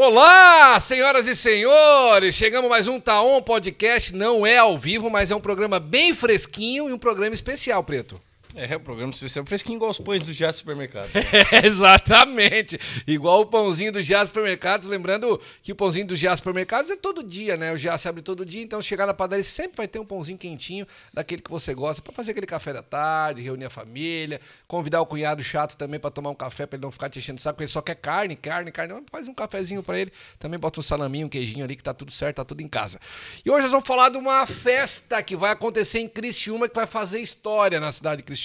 Olá, senhoras e senhores! Chegamos mais um Taon Podcast. Não é ao vivo, mas é um programa bem fresquinho e um programa especial, Preto. É, o programa especial fresquinho igual os pães do Jazz Supermercado. É, exatamente. Igual o pãozinho do Jazz Supermercados. Lembrando que o pãozinho do Jazz Supermercados é todo dia, né? O Jazz abre todo dia, então chegar na padaria sempre vai ter um pãozinho quentinho, daquele que você gosta, para fazer aquele café da tarde, reunir a família, convidar o cunhado chato também para tomar um café, para ele não ficar te enchendo o saco, porque ele só quer carne, carne, carne. Faz um cafezinho para ele, também bota um salaminho, um queijinho ali, que tá tudo certo, tá tudo em casa. E hoje nós vamos falar de uma festa que vai acontecer em Criciúma, que vai fazer história na cidade de Criciúma.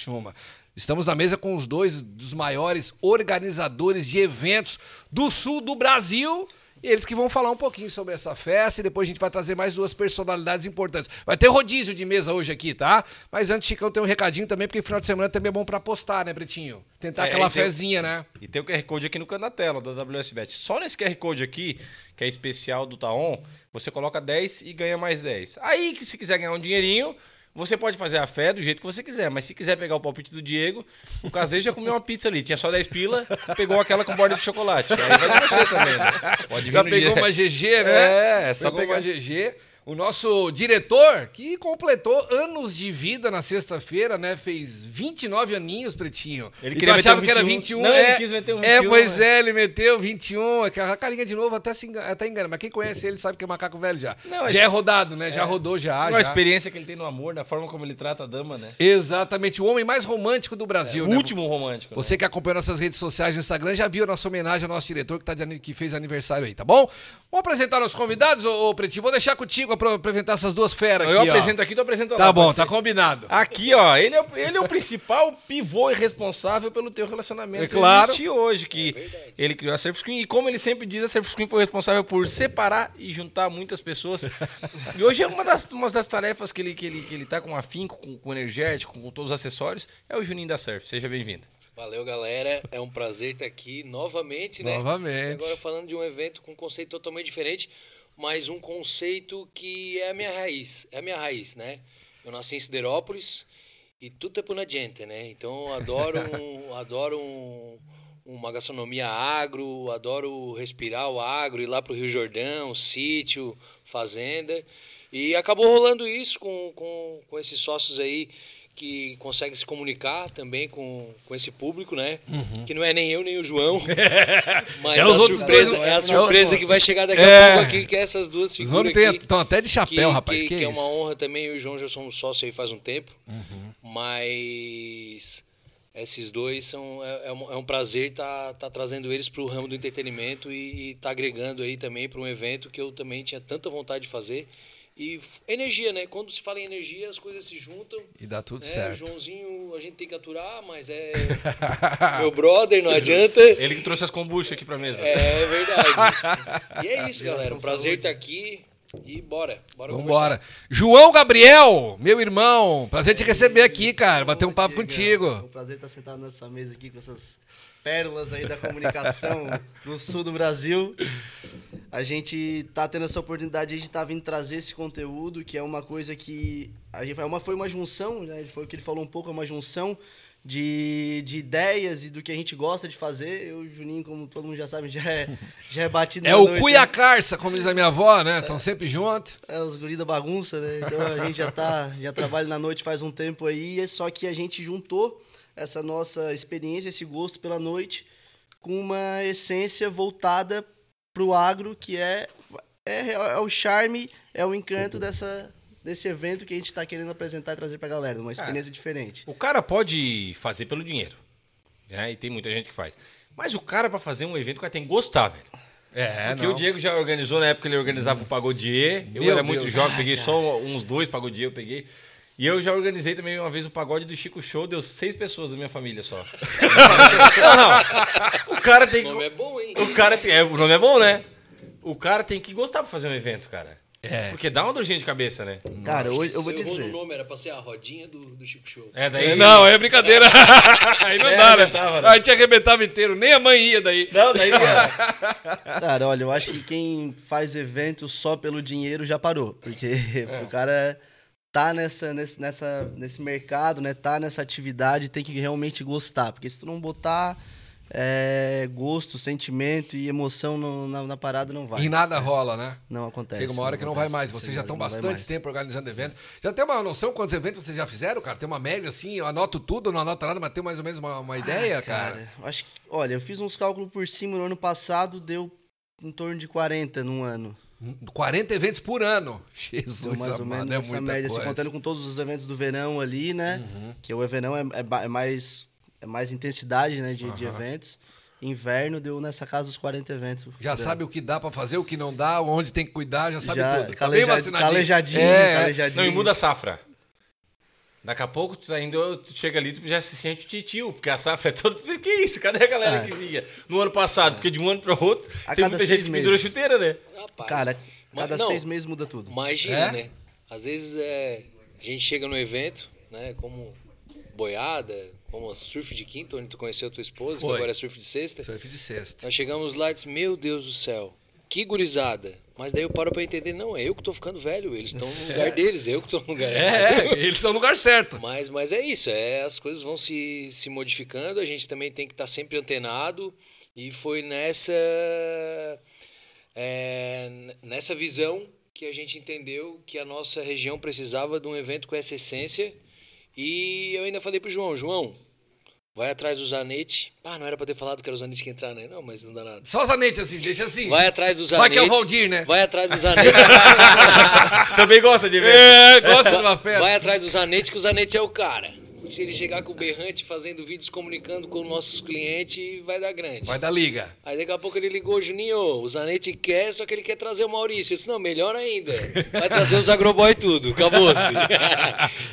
Estamos na mesa com os dois dos maiores organizadores de eventos do sul do Brasil. E eles que vão falar um pouquinho sobre essa festa e depois a gente vai trazer mais duas personalidades importantes. Vai ter rodízio de mesa hoje aqui, tá? Mas antes, Chicão, tem um recadinho também, porque final de semana também é bom para postar, né, Pretinho? Tentar É, aquela fezinha, né? E tem o QR Code aqui no canto da tela da WSBet. Só nesse QR Code aqui, que é especial do Taon, você coloca 10 e ganha mais 10. Aí que se quiser ganhar um dinheirinho, você pode fazer a fé do jeito que você quiser. Mas se quiser pegar o palpite do Diego, o caseiro já comeu uma pizza ali. Tinha só 10 pila, pegou aquela com borda de chocolate. Aí vai de você também, né? Pode vir Já pegou dia- uma GG, né? É, é só pegou pegar. uma GG. O nosso diretor, que completou anos de vida na sexta-feira, né? Fez 29 aninhos, Pretinho. Ele E tu queria achava que era 21. 21. Não, é, ele quis meter um É, 21, pois né? é, ele meteu 21. Aquela carinha de novo até, se engana, até engana. Mas quem conhece ele sabe que é macaco velho já. Não, a já é rodado, né? Já rodou, já. a já. experiência que ele tem no amor, na forma como ele trata a dama, né? Exatamente, o homem mais romântico do Brasil, o né? último romântico. né? Você que acompanha nossas redes sociais no Instagram já viu a nossa homenagem ao nosso diretor que, tá de que fez aniversário aí, tá bom? Vamos apresentar nossos convidados, ô, ô Pretinho? Vou deixar contigo pra apresentar essas duas feras Eu aqui, ó. apresento aqui, tu apresenta lá. Tá bom, tá combinado. Aqui, ó, ele é, o- ele é o principal pivô e responsável pelo teu relacionamento É claro. existir hoje, que ele criou a Surf Screen e como ele sempre diz, a Surf Screen foi responsável por separar e juntar muitas pessoas. e hoje é uma das, uma das tarefas que ele, que, ele, que ele tá com afinco, com, com energético, com, todos os acessórios, é o Juninho da Surf. Seja bem-vindo. Valeu, galera. É um prazer estar aqui novamente, né? Novamente. E Agora falando de um evento com um conceito totalmente diferente, mas um conceito que é a minha raiz. É a minha raiz, né? Eu nasci em Siderópolis e tudo é por na gente, né? Então eu adoro, um, adoro um, uma gastronomia agro, adoro respirar o agro, ir lá pro Rio Jordão, sítio, fazenda. E acabou rolando isso com, com, com esses sócios aí que conseguem se comunicar também com, com esse público, né? Que não é nem eu nem o João. Mas É a surpresa, dois, é a é surpresa que vai chegar daqui É. a pouco aqui, que é essas duas figuras aqui. estão até de chapéu, rapaz. Que, que, que é isso? uma honra também. Eu e o João já somos sócios aí faz um tempo. Uhum. Mas esses dois são. É, é um, é um prazer estar tá, trazendo eles para o ramo do entretenimento e estar agregando aí também para um evento que eu também tinha tanta vontade de fazer. E energia, né? Quando se fala em energia, as coisas se juntam. E dá tudo né? O certo. Joãozinho a gente tem que aturar, mas é meu brother, não adianta. Ele que trouxe as kombucha aqui pra mesa. É verdade. E é isso, galera. Um prazer estar aqui. E bora. Bora Vambora. João Gabriel, meu irmão. Prazer te receber aqui, cara. Bater um papo É um contigo. prazer estar sentado nessa mesa aqui com essas pérolas aí da comunicação no sul do Brasil. A gente tá tendo essa oportunidade de estar vindo trazer esse conteúdo, que é uma coisa que a gente é uma foi uma junção, né? Foi o que ele falou um pouco, é uma junção de, de ideias e do que a gente gosta de fazer. Eu, e o Juninho, como todo mundo já sabe, já é, já é batido É o noite, Cuia né? Carça, como diz a minha avó, né? Estão sempre juntos. É, os guri da bagunça, né? Então a gente já tá, já trabalha na noite faz um tempo aí, é só que a gente juntou essa nossa experiência, esse gosto pela noite, com uma essência voltada pro agro, que é, é, é o charme, é o encanto dessa, desse evento que a gente está querendo apresentar e trazer pra galera, uma experiência diferente. O cara pode fazer pelo dinheiro. Né? E tem muita gente que faz. Mas o cara, pra fazer um evento, o cara tem que gostar, velho. É, Porque o Diego já organizou na época que ele organizava o Pagodier. Eu Meu era muito Deus. jovem, peguei só uns dois Pagodier, eu peguei. E eu já organizei também uma vez o pagode do Chico Show, deu seis pessoas da minha família só. não, não. O cara tem O nome é bom, hein? O cara tem. É, o nome é bom, né? O cara tem que gostar pra fazer um evento, cara. É. Porque dá uma dorzinha de cabeça, né? Cara, hoje eu vou te errou no dizer. nome, era pra ser a rodinha do, do Chico Show. É, daí. Não, é brincadeira. Aí não É, dá, né? né? A gente arrebentava inteiro, nem a mãe ia daí. Não, daí não. Cara, olha, eu acho que quem faz evento só pelo dinheiro já parou. Porque o cara tá nessa, nesse, nessa, nesse mercado, né? Tá nessa atividade, tem que realmente gostar. Porque se tu não botar, é, gosto, sentimento e emoção no- na, na parada não vai. E nada rola, né? Não acontece. Chega uma hora que não vai mais. Vocês já estão não bastante tempo organizando evento. Já tem uma noção quantos eventos vocês já fizeram, cara? Tem uma média assim, eu anoto tudo, não anoto nada, mas tem mais ou menos uma, uma ideia, cara? eu acho que, olha, eu fiz uns cálculos por cima no ano passado, deu em torno de 40 num ano. 40 eventos por ano. Jesus, Deu mais ou menos é essa média, assim, coisa. contando com todos os eventos do verão ali, né? Que o verão é, é é mais, é mais intensidade né, de, de eventos. Inverno deu nessa casa dos 40 eventos. Já Deu. sabe o que dá pra fazer, o que não dá, onde tem que cuidar, já sabe Já, tudo. Tá bem caleja- vacinadinho. calejadinho, É, calejadinho. Não, e muda a safra. Daqui a pouco, tu tá indo, tu chega ali, tu já se sente titio, porque a safra é toda. Que isso? Cadê a galera É. que vinha no ano passado? Porque de um ano para outro, A tem cada muita seis gente que pendura meses. chuteira, né? Rapaz, Cara, mas cada não, seis meses muda tudo. Imagina, É? né? Às vezes é, a gente chega no evento, né? Como boiada, como surf de quinta, onde tu conheceu a tua esposa, Foi. que agora é surf de sexta. Surf de sexta. Nós chegamos lá e disse, meu Deus do céu, que gurizada. Mas daí eu paro pra entender, não, é eu que tô ficando velho, eles estão no lugar deles, eu que tô no lugar errado. É, eles são no lugar certo. Mas, mas é isso, é, as coisas vão se, se modificando, a gente também tem que estar sempre antenado. E foi nessa, é, nessa visão que a gente entendeu que a nossa região precisava de um evento com essa essência. E eu ainda falei pro João, João, vai atrás do Zanetti. Ah, não era pra ter falado que era o Zanetti que ia entrar, né? Não, mas não dá nada. Só os anetes assim, deixa assim. Vai atrás do Vai Zanetti. que é o Valdir, né? Vai atrás do Zanetti. Também gosta de ver. É, gosta de uma festa. Vai atrás do Zanetti, que o Zanetti é o cara. Se ele chegar com o berrante, fazendo vídeos, comunicando com nossos clientes, vai dar grande. Vai dar liga. Aí daqui a pouco ele ligou, Juninho, o Zanetti quer, só que ele quer trazer o Maurício. Eu disse, não, melhor ainda. Vai trazer os agroboy tudo, acabou-se.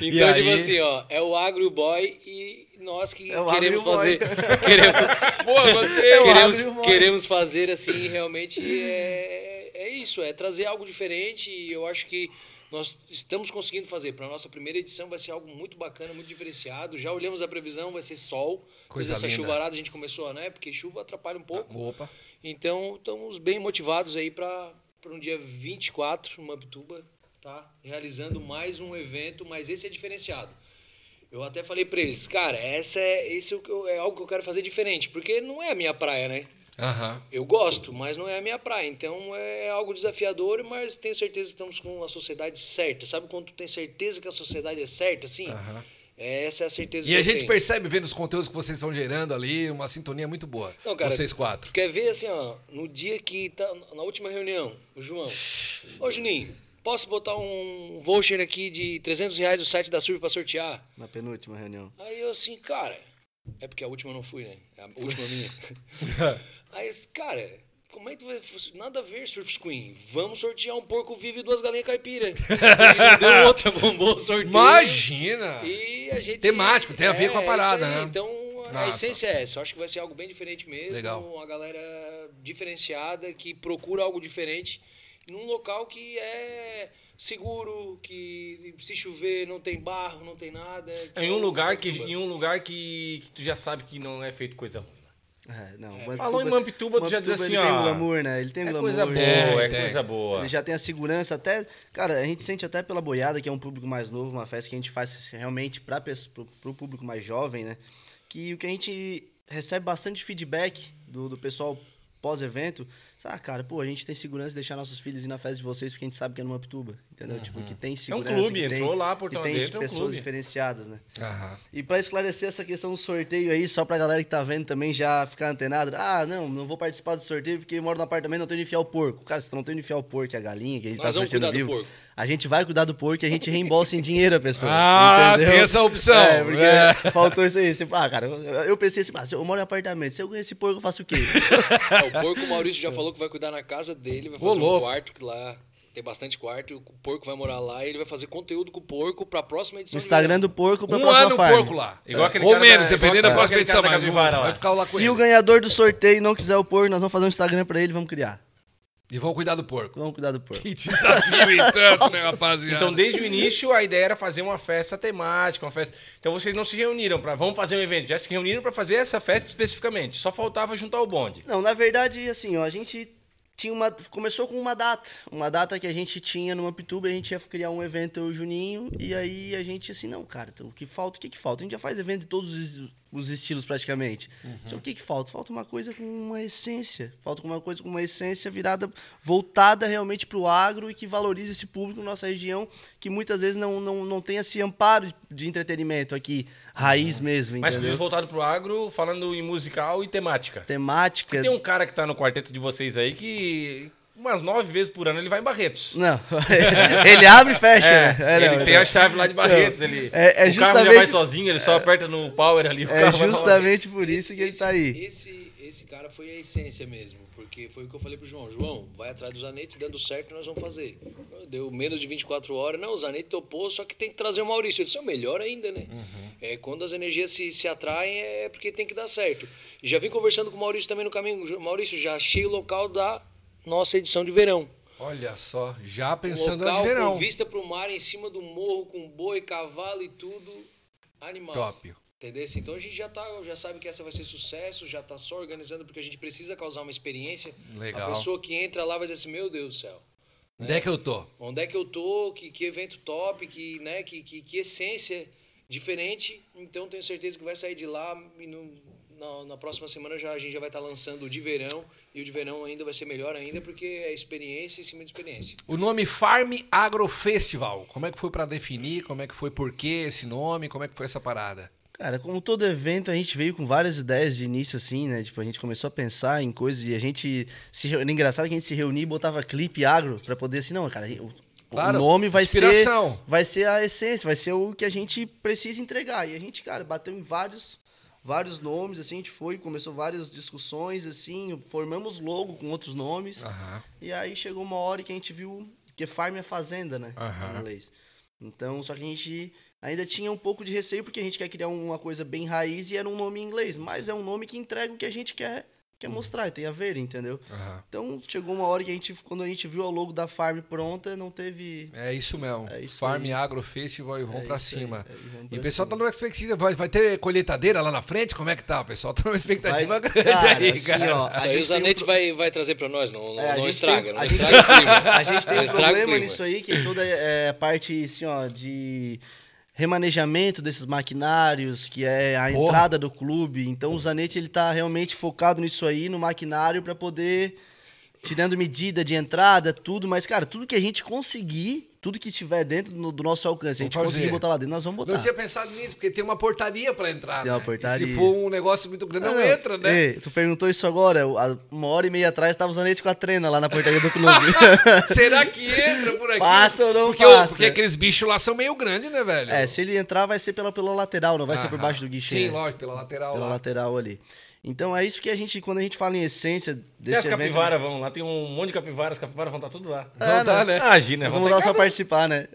Então, aí? tipo assim, ó, é o agroboy e nós que É o queremos fazer. Queremos, Boa, você. É queremos, queremos fazer assim, realmente é, é isso, é trazer algo diferente e eu acho que nós estamos conseguindo fazer. Para a nossa primeira edição vai ser algo muito bacana, muito diferenciado. Já olhamos a previsão, vai ser sol. Coisa dessa linda. chuvarada a gente começou, né? Porque chuva atrapalha um pouco. Opa. Então, estamos bem motivados aí para um dia 24 no Mampituba, tá? Realizando mais um evento, mas esse é diferenciado. Eu até falei para eles, cara, essa é, esse é, o que eu- é algo que eu quero fazer diferente, porque não é a minha praia, né? Aham. Eu gosto, mas não é a minha praia. Então é algo desafiador, mas tenho certeza que estamos com a sociedade certa. Sabe quando tu tem certeza que a sociedade é certa, assim? Essa é a certeza E que a eu gente tenho. percebe vendo os conteúdos que vocês estão gerando ali, uma sintonia muito boa. Não, cara, vocês quatro. Quer ver assim, ó, no dia que tá na última reunião, o João. Ô, Juninho, posso botar um voucher aqui de 300 reais do site da Surf pra sortear? Na penúltima reunião. Aí eu assim, cara, é porque a última eu não fui, né? A última minha. Aí, cara, como é que tu vai. Nada a ver, Surf Queen. Vamos sortear um porco vivo e duas galinhas caipira. E não deu outra, bombou o sorteio. Imagina! E a gente. Temático, tem a ver com a é parada, isso aí. né? Então, a Massa. essência é essa. Eu acho que vai ser algo bem diferente mesmo. Legal. Uma galera diferenciada que procura algo diferente num local que é seguro, que se chover não tem barro, não tem nada. Em um lugar que, em um lugar que, que tu já sabe que não é feito coisa ruim. É, não, Falou em Mampituba, tu já diz assim, ele tem ó, glamour, né? Ele tem É glamour. coisa boa, Tem, é tem. coisa boa. Ele já tem a segurança até. Cara, a gente sente até pela boiada, que é um público mais novo, uma festa que a gente faz realmente para pro, pro público mais jovem, né? Que o que a gente recebe bastante feedback do, do pessoal pós-evento. Ah, cara, pô, a gente tem segurança de deixar nossos filhos ir na festa de vocês porque a gente sabe que é no Mampituba. Entendeu? Tipo, que tem segurança. clube, que tem- entrou lá, portão tem dentro, é um pessoas clube. diferenciadas, né? Aham. E pra esclarecer essa questão do sorteio aí, só pra galera que tá vendo também já ficar antenada. Ah, não, não vou participar do sorteio porque eu moro no apartamento não tenho onde enfiar o porco. Cara, se não tem onde enfiar o porco e a galinha, que a gente Nós tá vamos sorteando cuidar do vivo, porco. a gente vai cuidar do porco e a gente reembolsa em dinheiro a pessoa. Ah, entendeu? tem essa opção. É, porque É. faltou isso aí. Você, ah, cara, eu, pensei assim, ah, se eu moro em apartamento, se eu ganhar esse porco, eu faço o quê? É, o porco o Maurício já falou que vai cuidar na casa dele, vai Ô, fazer um quarto que lá tem bastante quarto, e o porco vai morar lá e ele vai fazer conteúdo com o porco pra próxima edição No Instagram do porco pra Um próxima ano o farm. porco lá. Igual aquele Ou cara menos, da- dependendo da próxima edição, mas vai ficar lá com Se ele. o ganhador do sorteio não quiser o porco, nós vamos fazer um Instagram pra ele e vamos criar. E vão cuidar do porco. Vamos cuidar do porco. Que desafio né, rapaziada? Então, desde o início, a ideia era fazer uma festa temática, uma festa. Então, vocês não se reuniram para vamos fazer um evento, já se reuniram para fazer essa festa especificamente. Só faltava juntar o bonde. Não, na verdade, assim, ó, a gente tinha uma. Começou com uma data. Uma data que a gente tinha numa Pituba, a gente ia criar um evento, eu e o Juninho, e aí a gente, assim, não, cara, então, o que falta, o que, que falta? A gente já faz evento em todos os, os estilos praticamente. Só o que, que falta? Falta uma coisa com uma essência. Falta uma coisa com uma essência virada, voltada realmente para o agro e que valorize esse público na nossa região, que muitas vezes não, não, não tem esse amparo de, entretenimento aqui, raiz mesmo, Mas entendeu? voltado pro agro, falando em musical e temática. Temática. Tem um cara que tá no quarteto de vocês aí que umas nove vezes por ano ele vai em Barretos. Não, ele abre e fecha. É, né? É, ele não, tem não. a chave lá de Barretos. Ele, É- é o carro já vai sozinho, ele só aperta no power ali. O É carro vai lá. justamente por isso que ele tá aí. Esse, esse cara foi a essência mesmo, porque foi o que eu falei pro João. João, vai atrás do Zanetti, dando certo, nós vamos fazer. Deu menos de 24 horas. Não, o Zanetti topou, só que tem que trazer o Maurício. Eu disse, é o melhor ainda, né? É, quando as energias se, se atraem, é porque tem que dar certo. E já vim conversando com o Maurício também no caminho. Maurício, já achei o local da nossa edição de verão. Olha só, já Um pensando local no verão. com vista pro mar, em cima do morro, com boi, cavalo e tudo. Animal. Top. Entendeu? Então a gente já, tá, já sabe que essa vai ser sucesso, já tá só organizando, porque a gente precisa causar uma experiência. Legal. A pessoa que entra lá vai dizer assim, meu Deus do céu, Onde é que eu tô? onde é que eu tô? Que, que evento top, que, né, que, que, que essência diferente. Então tenho certeza que vai sair de lá e no- na, na próxima semana já, a gente já vai estar lançando o de verão. E o de verão ainda vai ser melhor ainda, porque é experiência em cima de experiência. O nome Farm Agro Festival. Como é que foi pra definir? Como é que foi? Por que esse nome? Como é que foi essa parada? Cara, como todo evento, a gente veio com várias ideias de início, assim, né? Tipo, a gente começou a pensar em coisas e a gente se Era engraçado que a gente se reunia e botava clipe agro pra poder, assim, não, cara, o, Claro, o nome vai ser, inspiração. vai ser a essência, vai ser o que a gente precisa entregar. E a gente, cara, bateu em vários, vários nomes, assim, a gente foi, começou várias discussões, assim, formamos logo com outros nomes. Aham. E aí chegou uma hora que a gente viu que farm é fazenda, né? Aham. Em inglês. Então, só que a gente ainda tinha um pouco de receio porque a gente quer criar uma coisa bem raiz e era um nome em inglês, mas é um nome que entrega o que a gente quer, quer mostrar, e tem a ver, entendeu? Aham. Então, chegou uma hora que a gente, quando a gente viu o logo da farm pronta, não teve É isso mesmo. É isso Farm aí. Agro Festival e vamos É pra isso aí, cima. é, e E o pessoal cima. tá numa expectativa. Vai, vai ter colheitadeira lá na frente? Como é que tá? O pessoal tá numa expectativa Vai- grande cara, aí, assim, cara. ó, Isso A aí o Zanetti um vai, vai trazer pra nós, não, não, É, a não estraga, tem- não a gente estraga o clima. A gente tem um problema clima. nisso aí, que toda é, a parte assim, ó, de remanejamento desses maquinários, que é a Porra. entrada do clube. Então o Zanetti ele tá realmente focado nisso aí, no maquinário, para poder tirando medida de entrada, tudo, mas cara, tudo que a gente conseguir, tudo que tiver dentro do, do nosso alcance, a gente Vamos fazer. conseguir botar lá dentro, nós vamos botar. Não tinha pensado nisso, porque tem uma portaria pra entrar. Tem uma né? E portaria. se for um negócio muito grande, não, Ah, entra, né? Ei, tu perguntou isso agora, uma hora e meia atrás tava o Zanetti com a trena lá na portaria do clube. Será que entra por aqui? Passa ou não porque, passa? porque aqueles bichos lá são meio grandes, né, velho? É, se ele entrar, vai ser pela, pela lateral, não vai ser por baixo do guichê. Sim, né? lógico, pela lateral Pela lá. lateral ali. Então é isso que a gente, quando a gente fala em essência Tem desse as evento. capivaras, vão lá. Tem um monte de capivaras. As capivaras vão estar tudo lá. Não dá, né? Imagina, Nós vão vamos lá só cada- participar, né?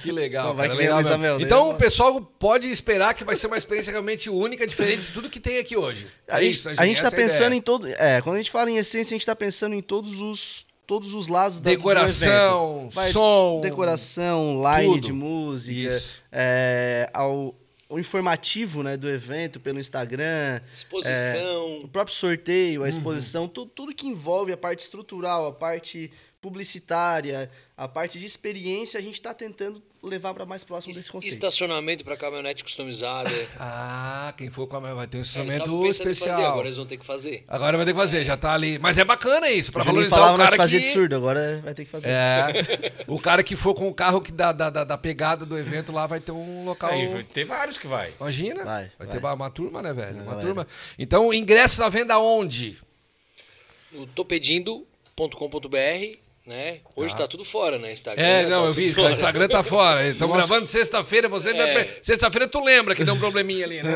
Que legal, Não, vai cara, que legal mesmo. Mel, né? Então o pessoal pode esperar que vai ser uma experiência realmente única, diferente de tudo que tem aqui hoje. É A, isso, gente, a gente tá essa é pensando ideia. em todo. É, quando a gente fala em essência, a gente tá pensando em todos os. Todos os lados da, do Decoração, evento. Vai- som. Decoração, line tudo. de música, Isso. é, ao, o informativo né, do evento pelo Instagram. Exposição. O próprio sorteio, Uhum. a exposição, tudo, tudo que envolve a parte estrutural, a parte publicitária, a parte de experiência, a gente está tentando levar para mais próximo desse conceito. Estacionamento para caminhonete customizada. Ah, quem for com a vai ter um em especial. fazer, agora eles vão ter que fazer. Agora vai ter que fazer, já tá ali. Mas é bacana isso, Juninho valorizar falava o nós cara fazia que... de surdo, agora vai ter que fazer. É, o cara que for com o carro que da, da, da, da pegada do evento lá vai ter um local... Aí, tem vários que vai. Imagina, Vai, vai, vai. ter uma turma, né, velho? Uma galera. turma. Então, ingressos à venda onde? No topedindo.com.br, né? Hoje tá tudo fora, né? Instagram. É, tá não, eu tudo vi, fora. Instagram tá fora. Estamos gravando sexta-feira, você... É. Sexta-feira tu lembra que deu um probleminha ali, né?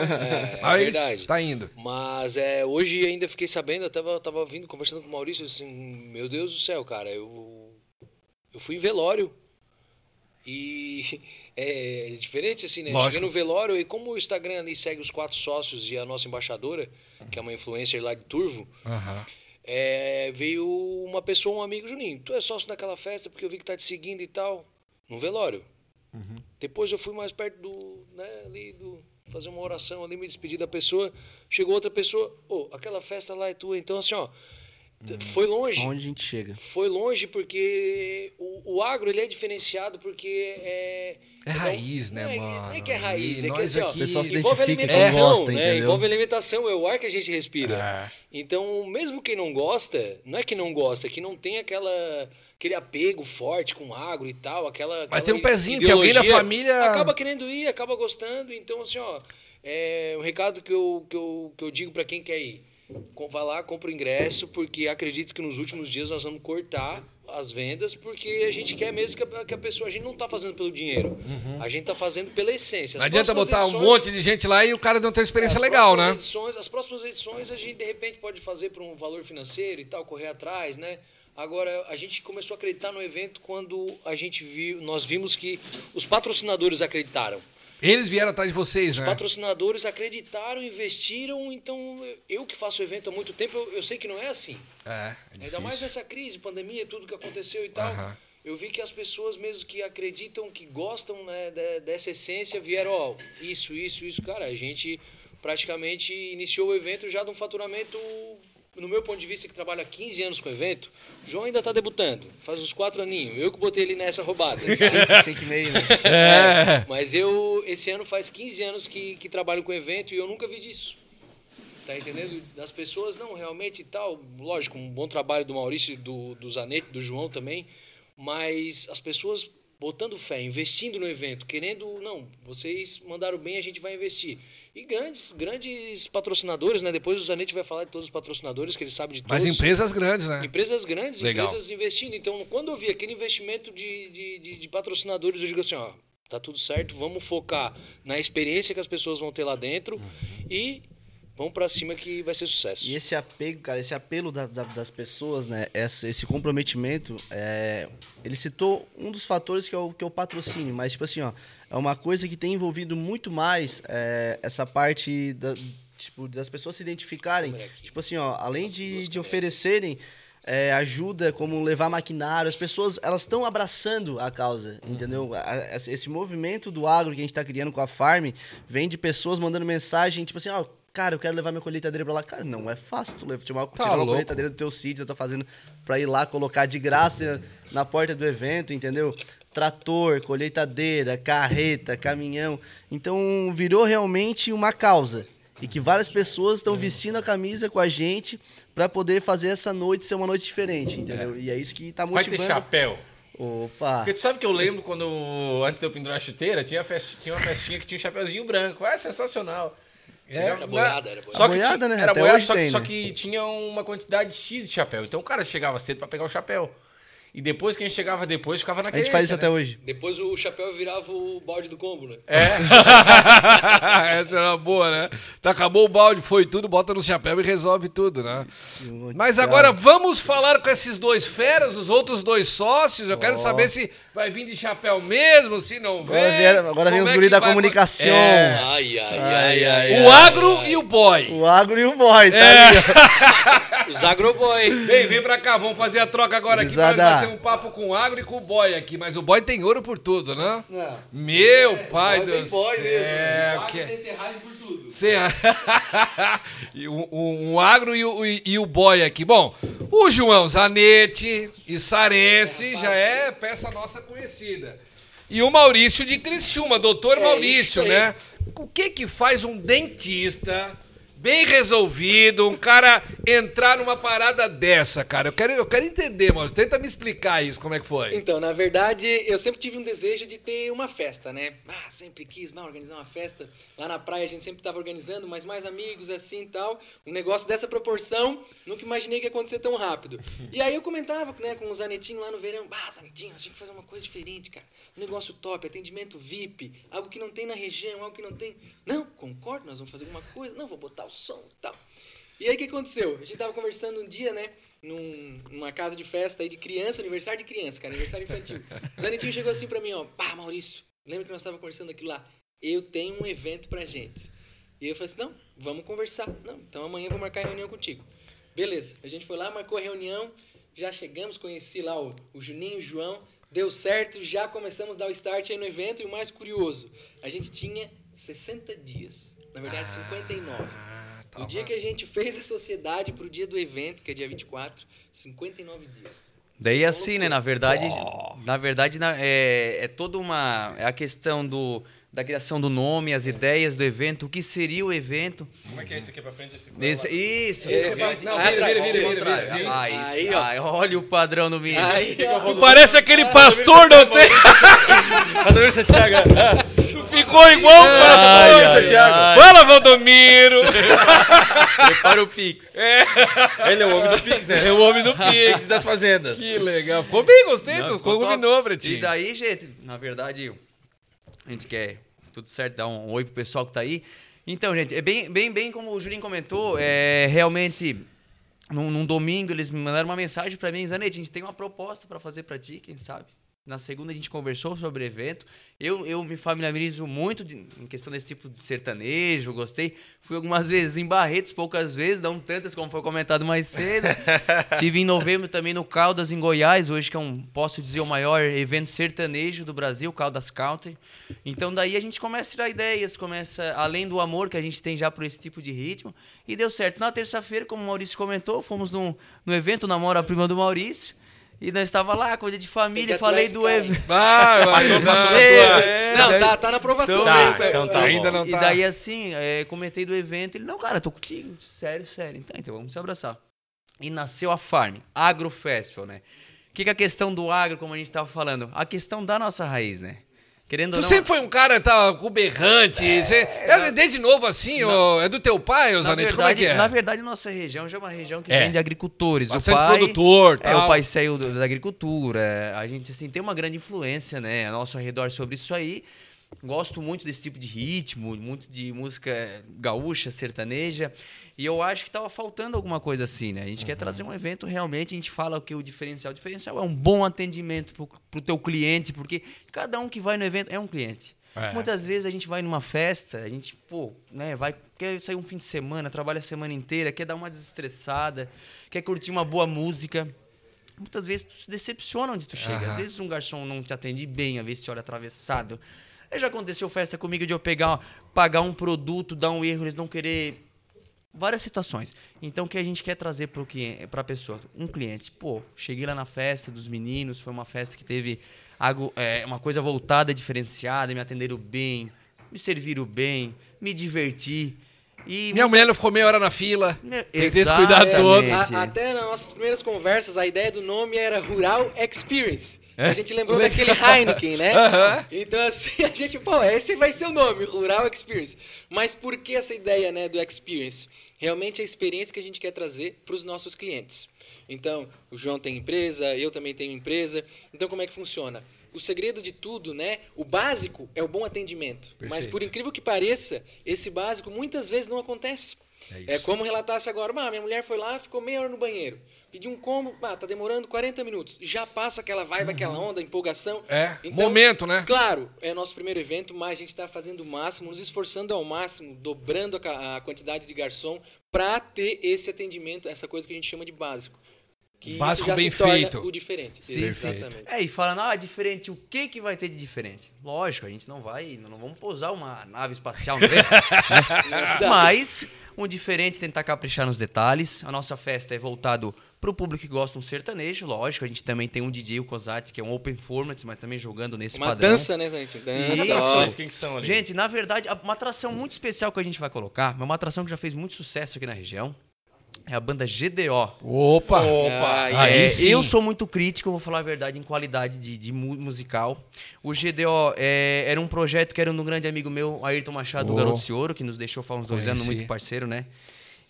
É, Mas verdade. Tá indo. Mas é, hoje ainda fiquei sabendo, eu tava, tava vindo, conversando com o Maurício, assim, meu Deus do céu, cara, eu, eu fui em velório. E é diferente assim, né? Lógico. Cheguei no velório e como o Instagram ali segue os quatro sócios e a nossa embaixadora, que é uma influencer lá de Turvo, Aham. É, veio uma pessoa, um amigo, Juninho, tu é sócio daquela festa porque eu vi que tá te seguindo e tal, no velório. Depois eu fui mais perto do, né, ali do fazer uma oração ali, me despedir da pessoa. Chegou outra pessoa, ô, aquela festa lá é tua. Então assim, ó, Foi longe. Onde a gente chega? Foi longe porque o, o agro ele é diferenciado porque é. É raiz, né, não é, mano? Não é que é raiz, E é que assim, ó, aqui- O pessoal se envolve alimentação, gosta, né? entendeu? Envolve alimentação, é o ar que a gente respira. É. Então, mesmo quem não gosta, não é que não gosta, é que não tem aquela aquele apego forte com o agro e tal, aquela, Mas aquela tem um pezinho, que alguém da família- acaba querendo ir, acaba gostando. Então, assim, ó, é um recado que eu, que eu, que eu digo para quem quer ir. Vá lá, compra o ingresso, porque acredito que nos últimos dias nós vamos cortar as vendas, porque a gente quer mesmo que a, que a pessoa. A gente não está fazendo pelo dinheiro, a gente está fazendo pela essência. As Não adianta botar um edições- monte de gente lá e o cara não ter uma experiência as legal, né? Edições, as próximas edições a gente de repente pode fazer por um valor financeiro e tal, correr atrás, né? Agora a gente começou a acreditar no evento quando a gente viu, nós vimos que os patrocinadores acreditaram. Eles vieram atrás de vocês, Os né? patrocinadores acreditaram, investiram, então eu que faço o evento há muito tempo, eu, eu sei que não é assim. É, é Ainda difícil. mais nessa crise, pandemia, tudo que aconteceu e tal. Aham. Eu vi que as pessoas mesmo que acreditam, que gostam né, de- dessa essência, vieram, ó, isso, isso, isso. Cara, a gente praticamente iniciou o evento já de um faturamento, no meu ponto de vista, que trabalha há 15 anos com o evento, o João ainda está debutando, faz uns quatro aninhos. Eu que botei ele nessa roubada. Cinco e meio, né? É, mas eu, esse ano faz 15 anos que, que trabalho com evento e eu nunca vi disso. Tá entendendo? Das pessoas, não, realmente e tal. Lógico, um bom trabalho do Maurício, do, do Zanetti, do João também. Mas as pessoas botando fé, investindo no evento, querendo, não, vocês mandaram bem, a gente vai investir. E grandes, grandes patrocinadores, né? Depois o Zanetti vai falar de todos os patrocinadores, que ele sabe de todos. Mas empresas grandes, né? Empresas grandes, Legal. empresas investindo. Então, quando eu vi aquele investimento de, de, de, de patrocinadores, eu digo assim, ó, tá tudo certo, vamos focar na experiência que as pessoas vão ter lá dentro e vamos para cima que vai ser sucesso. E esse apego, cara, esse apelo da- da- das pessoas, né? Essa- esse comprometimento, é, ele citou um dos fatores que é, o, que é o patrocínio, mas, tipo assim, ó, é uma coisa que tem envolvido muito mais é, essa parte da- tipo, das pessoas se identificarem. Câmera aqui. Tipo assim, ó, além de, de oferecerem é, ajuda, como levar maquinário, as pessoas elas estão abraçando a causa, entendeu? A- a- Esse movimento do agro que a gente está criando com a Farm vem de pessoas mandando mensagem, tipo assim, ó, cara, eu quero levar minha colheitadeira pra lá. Cara, não é fácil tu levar, tirar uma, Tá tirar uma colheitadeira do teu sítio, eu tô fazendo pra ir lá colocar de graça na porta do evento, entendeu? Trator, colheitadeira, carreta, caminhão. Então virou realmente uma causa. E que várias pessoas estão vestindo a camisa com a gente pra poder fazer essa noite ser uma noite diferente, entendeu? E é isso que tá Vai ter motivando. chapéu. Opa! Porque tu sabe que eu lembro quando, antes de eu pendurar a chuteira, tinha, fest- tinha uma festinha que tinha um chapeuzinho branco. É sensacional. Era boiada, era boiada. Só que Boiada, né? Era Até boiada, só, que- tem, só né? que tinha uma quantidade X de chapéu. Então o cara chegava cedo pra pegar o chapéu. E depois que a gente chegava depois, ficava na A gente faz isso querência, até né? hoje. Depois o chapéu virava o balde do combo, né? Essa era uma boa, né? Tá, acabou o balde, foi tudo, bota no chapéu e resolve tudo, né? Mas agora vamos falar com esses dois feras, os outros dois sócios. Eu quero saber se vai vir de chapéu mesmo, se não vem. Agora, agora vem os é guri da vai- comunicação. É. Ai, ai, ai, ai. O ai, agro ai. e o boy. O agro e o boy, tá É. ali, ó. Os agroboy. Vem, vem pra cá, vamos fazer a troca agora aqui. Nós vamos ter um papo com o agro e com o boy aqui. Mas o boy tem ouro por tudo, né? Não. Meu pai boy do vem boy céu. mesmo, né? que- serragem por tudo. Cê- E o, o- o agro e o, e- e o boy aqui. Bom, o João Zanetti e Sarense já é peça nossa conhecida. E o Maurício de Criciúma, doutor É, Maurício, né? O que que faz um dentista bem resolvido, um cara entrar numa parada dessa, cara? Eu quero, eu quero entender, mano. Tenta me explicar isso, como é que foi. Então, na verdade, eu sempre tive um desejo de ter uma festa, né? Ah, sempre quis ah, organizar uma festa. Lá na praia a gente sempre estava organizando, mas mais amigos assim e tal. Um negócio dessa proporção, nunca imaginei que ia acontecer tão rápido. E aí eu comentava né, com o Zanetinho lá no verão. Ah, Zanetinho, a gente que fazer uma coisa diferente, cara. Um negócio top, atendimento VIP, algo que não tem na região, algo que não tem. Não, concordo, nós vamos fazer alguma coisa. Não, vou botar o som e tal. E aí o que aconteceu? A gente tava conversando um dia, né? Num, numa casa de festa aí de criança, aniversário de criança, cara, aniversário infantil. O Zanetinho chegou assim pra mim, ó, pá, Maurício, lembra que nós estávamos conversando aquilo lá? Eu tenho um evento pra gente. E eu falei assim, não, vamos conversar. Não, então amanhã eu vou marcar a reunião contigo. Beleza, a gente foi lá, marcou a reunião, já chegamos, conheci lá o, o Juninho e o João, deu certo, já começamos a dar o start aí no evento. E o mais curioso, a gente tinha 60 dias, na verdade 59. Ah, Do dia que a gente fez a sociedade pro dia do evento, que é dia 24, 59 dias. Daí assim, né? Na verdade, na verdade é, é toda uma é a questão do da criação do nome, as ideias do evento, o que seria o evento. Como é que é esse aqui pra frente? Esse Esse, isso, Esse, esse- não, vira, vira, contrário, vira, vira, vira. Ah, isso, Aí, ó. ai, olha o padrão no menino. Aí, ó, Parece aquele pastor do hotel. Adorno Santiago. Ficou igual o pastor. Ai, Santiago. ai. Fala, Valdomiro. Prepara o Pix. Ele é o homem do Pix, né? É o homem do Pix das fazendas. Que legal. Ficou bem, gostei. Não, ficou combinou, E Bretinho. daí, gente, na verdade, a gente quer tudo certo, dar um oi pro pessoal que tá aí. Então, gente, é bem, bem, bem como o Julinho comentou, é realmente num, num domingo eles me mandaram uma mensagem pra mim, Zanete, a gente tem uma proposta pra fazer pra ti, quem sabe? Na segunda a gente conversou sobre o evento. Eu, eu me familiarizo muito de- em questão desse tipo de sertanejo, gostei. Fui algumas vezes em Barretos, poucas vezes, não tantas como foi comentado mais cedo. Tive em novembro também no Caldas, em Goiás, hoje que é um, posso dizer, o maior evento sertanejo do Brasil, Caldas Country. Então daí a gente começa a tirar ideias, começa, além do amor que a gente tem já por esse tipo de ritmo, e deu certo. Na terça-feira, como o Maurício comentou, fomos num, no evento Namora a Prima do Maurício, e nós estava lá, coisa de família, falei do evento. Vai, vai. Passou, não. passou Ei, tua- é, não, tá, tá na aprovação. Tá, né? então tá Ainda não E tá. daí assim, é, comentei do evento, ele, não, cara, tô contigo, sério, sério. Então, então vamos se abraçar. E nasceu a Farm, Agro Festival, né? O que, que é a questão do agro, como a gente tava falando? A questão da nossa raiz, né? Querendo Tu não... sempre foi um cara tá, berrante. cê- é, desde novo assim, ô, é do teu pai, verdade, Como é que é? na verdade, nossa região já é uma região que É. vem de agricultores. Bastante o pai, produtor, É, tal. o pai saiu da agricultura. A gente, assim, tem uma grande influência, né, ao nosso redor sobre isso aí. Gosto muito desse tipo de ritmo, muito de música gaúcha, sertaneja. E eu acho que tava faltando alguma coisa assim, né? A gente quer Uhum. trazer um evento, realmente, a gente fala o que o diferencial. O diferencial é um bom atendimento pro, teu cliente, porque cada um que vai no evento é um cliente. É. Muitas vezes a gente vai numa festa, a gente, pô, né, vai, quer sair um fim de semana, trabalha a semana inteira, quer dar uma desestressada, quer curtir uma boa música. Muitas vezes tu se decepciona onde tu chega. Às vezes um garçom não te atende bem, às vezes te olha atravessado. Aí já aconteceu festa comigo de eu pegar, pagar um produto, dar um erro, eles não querer várias situações. Então, o que a gente quer trazer para a pessoa? Um cliente. Pô, cheguei lá na festa dos meninos, foi uma festa que teve algo, é, uma coisa voltada, diferenciada, me atenderam bem, me serviram bem, me diverti. E Minha mulher não ficou meia hora na fila. Meu, Tem que esse cuidado todo. exatamente. A- até nas nossas primeiras conversas, a ideia do nome era Rural Experience. É? A gente lembrou daquele Heineken, né? Aham. Então, assim, a gente, pô, esse vai ser o nome, Rural Experience. Mas por que essa ideia, né, do Experience? Realmente é a experiência que a gente quer trazer para os nossos clientes. Então, o João tem empresa, eu também tenho empresa. Então, como é que funciona? O segredo de tudo, né? O básico é o bom atendimento. Mas por incrível que pareça, esse básico muitas vezes não acontece. É, como relatasse agora, "Ah, minha mulher foi lá, ficou meia hora no banheiro. Pediu um combo, ah, tá demorando 40 minutos. Já passa aquela vibe, aquela onda, empolgação. É, momento, né? Claro, é nosso primeiro evento, mas a gente está fazendo o máximo, nos esforçando ao máximo, dobrando a, a quantidade de garçom para ter esse atendimento, essa coisa que a gente chama de básico. Que isso Básico já bem se torna feito. o diferente. Sim, Exatamente. É, e falando, ah, diferente, o que que vai ter de diferente? Lógico, a gente não vai, não vamos pousar uma nave espacial, né? Mas, um diferente, tentar caprichar nos detalhes. A nossa festa é voltado pro público que gosta de um sertanejo, lógico. A gente também tem um DJ, o Cosati, que é um open format, mas também jogando nesse Uma padrão. dança, né, gente? Dança. Isso. quem que são ali? Gente, na verdade, uma atração muito especial que a gente vai colocar, é uma atração que já fez muito sucesso aqui na região, é a banda GDO. Opa! Opa! Aí É, eu sou muito crítico, vou falar a verdade, em qualidade de, de mu- musical. O GDO é, era um projeto que era um grande amigo meu, Ayrton Machado, Oh. do Garoto Cioro, que nos deixou faz uns dois anos, muito parceiro, né?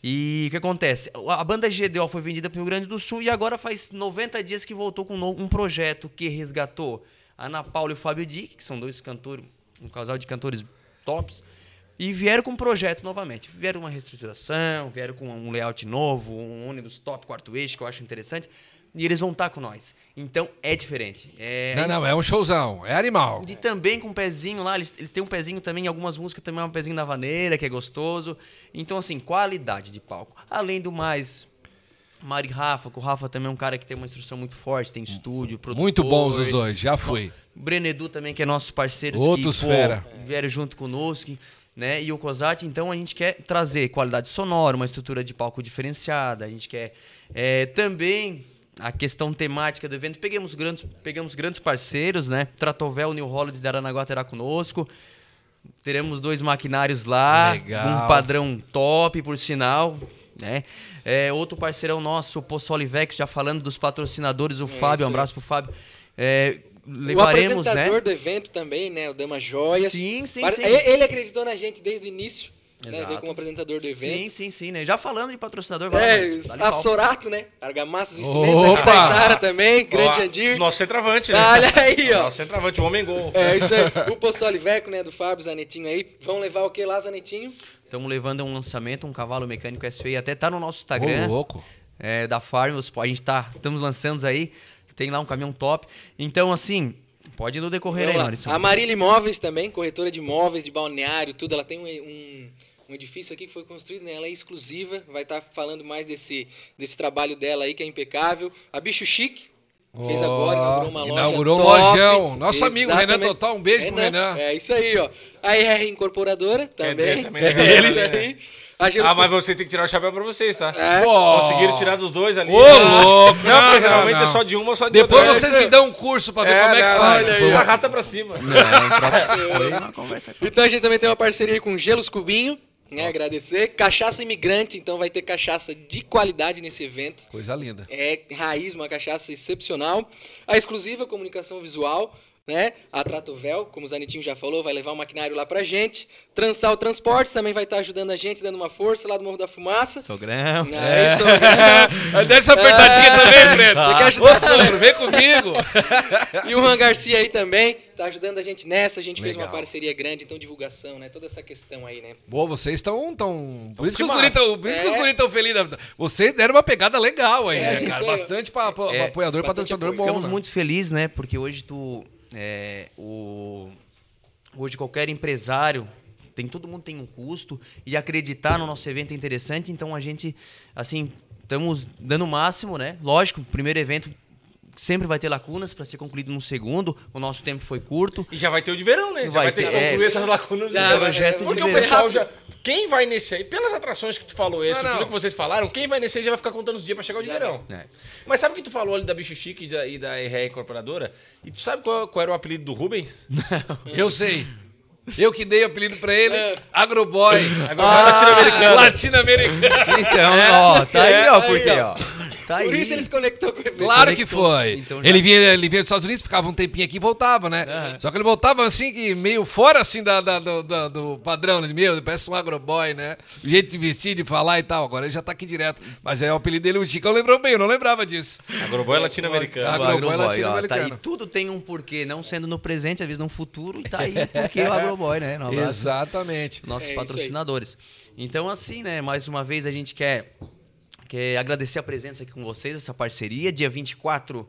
E o que acontece? A banda GDO foi vendida para o Rio Grande do Sul e agora faz 90 dias que voltou com um um projeto que resgatou a Ana Paula e o Fábio Dick, que são dois cantores, um casal de cantores tops, e vieram com um projeto novamente. Vieram uma reestruturação, vieram com um layout novo, um ônibus top, quarto eixo, que eu acho interessante. E eles vão estar com nós. Então é diferente. É, Não, gente- não, é um showzão. É animal. E também com um pezinho lá, eles, eles têm um pezinho também, em algumas músicas também é um pezinho na vaneira, que é gostoso. Então, assim, qualidade de palco. Além do mais, Mari Rafa, que o Rafa também é um cara que tem uma instrução muito forte, tem estúdio, produtor. Muito bons os dois, já fui. Brenedu também, que é nosso parceiro. Outros que, pô, fera. Vieram junto conosco. Né? E o COSAT, então, a gente quer trazer qualidade sonora, uma estrutura de palco diferenciada, a gente quer é, também a questão temática do evento. Pegamos grandes, pegamos grandes parceiros, né? Tratovel, New Holland de Aranaguá terá conosco. Teremos dois maquinários lá, Legal. um padrão top, por sinal, né? É, outro parceirão nosso, o Poço Olivex, já falando dos patrocinadores, o Fábio, isso um abraço pro Fábio. É, O levaremos, apresentador né? do evento também, né? O Dama Joias. Sim, sim, Pare- sim. Ele acreditou na gente desde o início, né? Exato. Veio como apresentador do evento. Sim, sim, sim, né? Já falando de patrocinador, É, mas dá-lhe a pau. Sorato, né? Argamassas e Cimentos aqui da Isara também, grande Ó, Andir. Nosso centroavante, né? Olha aí, ó. Nosso centroavante, o homem gol. É isso aí. O Poço Oliveco, né? Do Fábio Zanetinho aí. Vão levar o que lá, Zanetinho? Estamos levando um lançamento, um cavalo mecânico SVI, até tá no nosso Ô, Instagram. louco. é, da Farm, a gente tá, estamos lançando aí, tem lá um caminhão top. Então, assim, pode ir no decorrer Vamos aí. Maurício. A Marília Imóveis também, corretora de imóveis, de balneário, tudo. Ela tem um, um, um edifício aqui que foi construído, né? Ela é exclusiva. Vai estar falando mais desse, desse trabalho dela aí, que é impecável. A Bicho Chique. Fez agora, inaugurou uma loja inaugurou um top. lojão. Nosso amigo Renan Exatamente. Total, um beijo pro Renan. É isso aí, ó. A RR Incorporadora também. dele também, É, isso aí. Ah, mas você tem que tirar o chapéu pra vocês, tá? É. Conseguiram tirar dos dois ali. Ô, louco. Não, porque não, geralmente não. é só de uma ou só de Depois outra. vocês me dão um curso pra ver como é que não, faz. olha aí, Arrasta pra cima. Não, pra- conversa. Então a gente também tem uma parceria com Gelos Cubinho, né? Agradecer. Cachaça Imigrante, então vai ter cachaça de qualidade nesse evento. Coisa linda. É raiz, uma cachaça excepcional. A exclusiva comunicação visual, né? A Tratovel, como o Zanetinho já falou, vai levar o maquinário lá pra gente. Transal Transportes também vai estar ajudando a gente, dando uma força lá do Morro da Fumaça. Sogrão. É, isso. Aí Desce uma apertadinha também, Fred. Tem que Ô, ajudar. sogro, vem comigo. E o Juan Garcia aí também tá ajudando a gente nessa. A gente fez uma Legal. parceria grande, então divulgação, né? Toda essa questão aí, né? Boa, vocês estão. Tão... Por isso que os guris estão É. felizes. Vocês deram uma pegada legal aí, É, né, gente, cara? aí. Bastante pra, pra, É, apoiador e bastante patrocinador bom. Ficamos né? muito felizes, né? Porque hoje tu. É, o, hoje qualquer empresário. Tem, todo mundo tem um custo e acreditar no nosso evento é interessante, então a gente, assim, estamos dando o máximo, né? Lógico, o primeiro evento sempre vai ter lacunas para ser concluído no segundo, o nosso tempo foi curto. E já vai ter o de verão, né? Já Vai ter ter, que concluir é. essas lacunas. Já, do vai- projeto. é, Porque vai o pessoal já... Quem vai nesse aí, pelas atrações que tu falou esse, Não, não. tudo que vocês falaram, quem vai nesse aí já vai ficar contando os dias pra chegar o de verão. É. Mas sabe o que tu falou ali da Bicho Chique e da, e da RR Incorporadora? E tu sabe qual, qual era o apelido do Rubens? Eu sei. Eu que dei o apelido pra ele, É. Agroboy. Agroboy latino-americano. Latino-americano. Então, ó, tá aí, ó, por quê, aí, ó. Tá Por aí. isso eles conectou com o evento. Claro que foi. Então já- ele, vinha, ele vinha dos Estados Unidos, ficava um tempinho aqui e voltava, né? Só que ele voltava assim, que meio fora assim da, da- do, da- do padrão, né? Meu, parece um agroboy, né? O jeito de vestir, de falar e tal. Agora ele já tá aqui direto. Mas é o apelido dele, o Chicão lembrou bem, eu não lembrava disso. Agroboy latino-americano. Agro- O Agroboy Agroboy, latino-americano. tá aí. Tudo tem um porquê, não sendo no presente, às vezes no futuro, e tá aí porque o Agroboy, né? Exatamente. nossos É patrocinadores. Então, assim, né, mais uma vez a gente quer, quer agradecer a presença aqui com vocês, essa parceria. Dia 24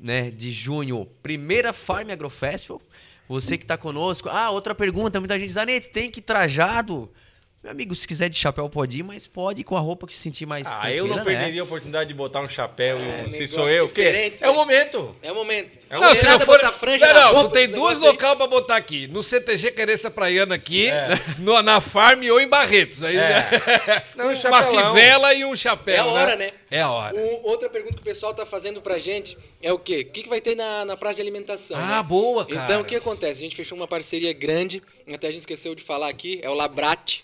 né, de junho, primeira Farm Agro Festival. Você que está conosco. Ah, outra pergunta, muita gente diz, Anete, tem que ir trajado. Meu amigo, se quiser de chapéu pode ir, mas pode ir com a roupa que se sentir mais Ah, eu não né? perderia a oportunidade de botar um chapéu e um. Se sou eu, o quê? É o né? momento. É o momento. É o Não, momento. se nada não for... botar franja não, na não, roupa, tu tem duas locais pra botar aqui. No CTG Querência Praiana aqui, no- na Farm ou em Barretos. Aí, É. Não, um uma fivela e um chapéu, É a hora, né? É a hora. Um- outra pergunta que o pessoal tá fazendo pra gente é o quê? O que, que vai ter na, na praça de alimentação? Ah, né? boa, cara. Então, o que acontece? A gente fechou uma parceria grande, até a gente esqueceu de falar aqui, é o Labrate,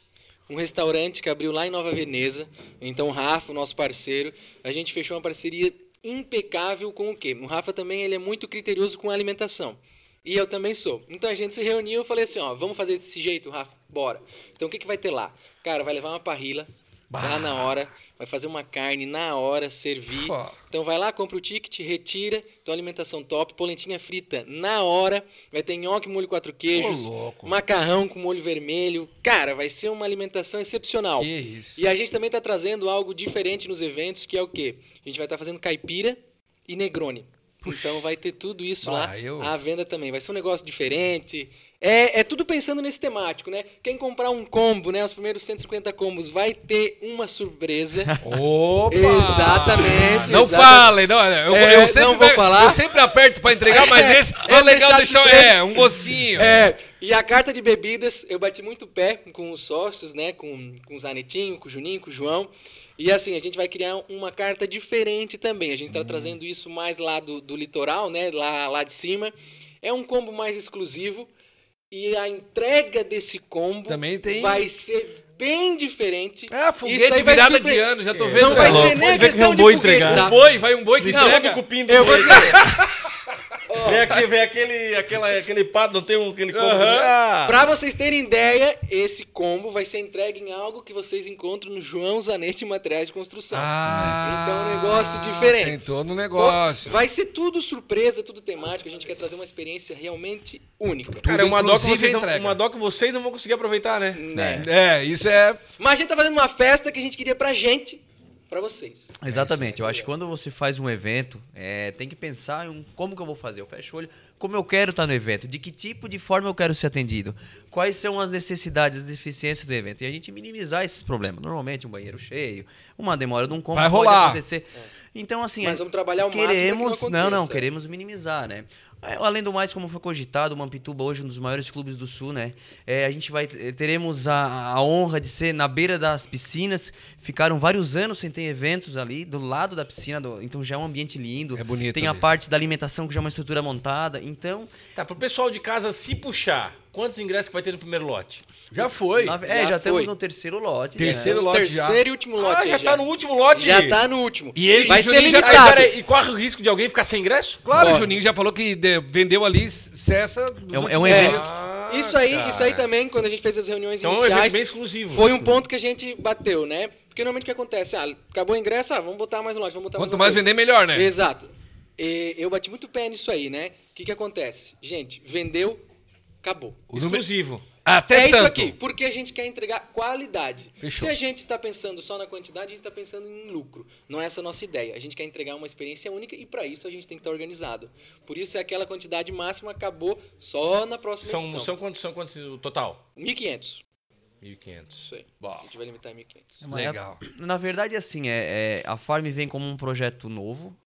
um restaurante que abriu lá em Nova Veneza. Então, o Rafa, nosso parceiro, a gente fechou uma parceria impecável com o quê? O Rafa também ele é muito criterioso com a alimentação. E eu também sou. Então a gente se reuniu e eu falei assim, ó, vamos fazer desse jeito, Rafa? Bora. Então o que, que vai ter lá? Cara, vai levar uma parrila, lá na hora, vai fazer uma carne na hora, servir. Pô. Então vai lá, compra o ticket, retira, tua alimentação top, polentinha frita na hora, vai ter nhoque molho quatro queijos, Ô, louco. macarrão com molho vermelho. Cara, vai ser uma alimentação excepcional. Que isso. E a gente também está trazendo algo diferente nos eventos, que é o quê? A gente vai estar fazendo caipira e negrone. Então vai ter tudo isso Ah, lá eu- à venda também. Vai ser um negócio diferente. É, é tudo pensando nesse temático, né? Quem comprar um combo, né? Os primeiros 150 combos vai ter uma surpresa. Opa! Exatamente, Não exatamente. falem, não. Eu, É, eu sempre, não vou falar. Eu sempre aperto pra entregar, mas É, esse é, vamos legal deixar deixar. É, um gostinho. É, e a carta de bebidas, eu bati muito pé com os sócios, né? Com, com o Zanetinho, com o Juninho, com o João. E assim, a gente vai criar uma carta diferente também. A gente Hum. está trazendo isso mais lá do, do litoral, né? Lá, lá de cima. É um combo mais exclusivo. E a entrega desse combo Também tem- vai ser bem diferente. Ah, foguete Isso aí vai virada surpre- de ano, já tô vendo. Não vai já. ser nem questão que de vou foguete, entregar. tá? Um boi, vai um boi que Não, entrega. cupim do Eu vou dizer, Vem aqui, vem aquele, aquela, aquele pato, não tem um, aquele combo. Aham. Ah, Pra vocês terem ideia, esse combo vai ser entregue em algo que vocês encontram no João Zanetti Materiais de Construção. Ah, Então, um negócio diferente. Tem todo um negócio. Vai ser tudo surpresa, tudo temático. A gente quer trazer uma experiência realmente única. Cara, é uma dó, que vocês não, uma dó que vocês não vão conseguir aproveitar, né? Né? É, isso é. Mas a gente tá fazendo uma festa que a gente queria pra gente, pra vocês. Exatamente. É, eu acho é que quando você faz um evento, é, tem que pensar em um- como que eu vou fazer. Eu fecho o olho, como eu quero estar no evento, de que tipo de forma eu quero ser atendido, quais são as necessidades, as deficiências do evento. E a gente minimizar esses problemas. Normalmente um banheiro cheio, uma demora de um combo Vai pode rolar. acontecer. Então, assim, Mas vamos trabalhar o máximo pra que não queremos, não, não, queremos minimizar, né? É, Além do mais, como foi cogitado, o Mampituba hoje é um dos maiores clubes do Sul, né? É, a gente vai eh, teremos a, a honra de ser na beira das piscinas. Ficaram vários anos sem ter eventos ali do lado da piscina, do- então já é um ambiente lindo. É bonito Tem a ali. parte da alimentação que já é uma estrutura montada. Então, Tá, pro pessoal de casa se puxar, quantos ingressos que vai ter no primeiro lote? Já foi. na- é, Já já, estamos foi. no terceiro lote. né? Terceiro o lote terceiro e último lote ah, aí já, tá no último lote? Já tá no último. E ele- vai e ser Juninho já- Aí, limitado. peraí, e corre o risco de alguém ficar sem ingresso? Claro, o Corre. Juninho já falou que de- vendeu ali, cessa. É um- é um evento. Ah, isso aí, cara. isso aí também, quando a gente fez as reuniões Então é um evento iniciais, bem exclusivo. foi um ponto que a gente bateu, né? Porque normalmente o que acontece? Ah, acabou o ingresso, ah, vamos botar mais um lote, vamos botar Quanto mais um mais vender, melhor, né? Exato. E eu bati muito pé nisso aí, né? O que, que acontece? Gente, vendeu, acabou. O Exclusivo. Até é isso tanto. aqui, porque a gente quer entregar qualidade. Fechou. Se a gente está pensando só na quantidade, a gente está pensando em lucro. Não é essa a nossa ideia. A gente quer entregar uma experiência única e para isso a gente tem que estar organizado. Por isso é aquela quantidade máxima acabou só na próxima São, edição. são quantos, são quantos o total? 1.500. 1.500. Isso aí. Bom. A gente vai limitar em 1.500. Mas, Legal. Na verdade, assim, é, é- a Farm vem como um projeto novo.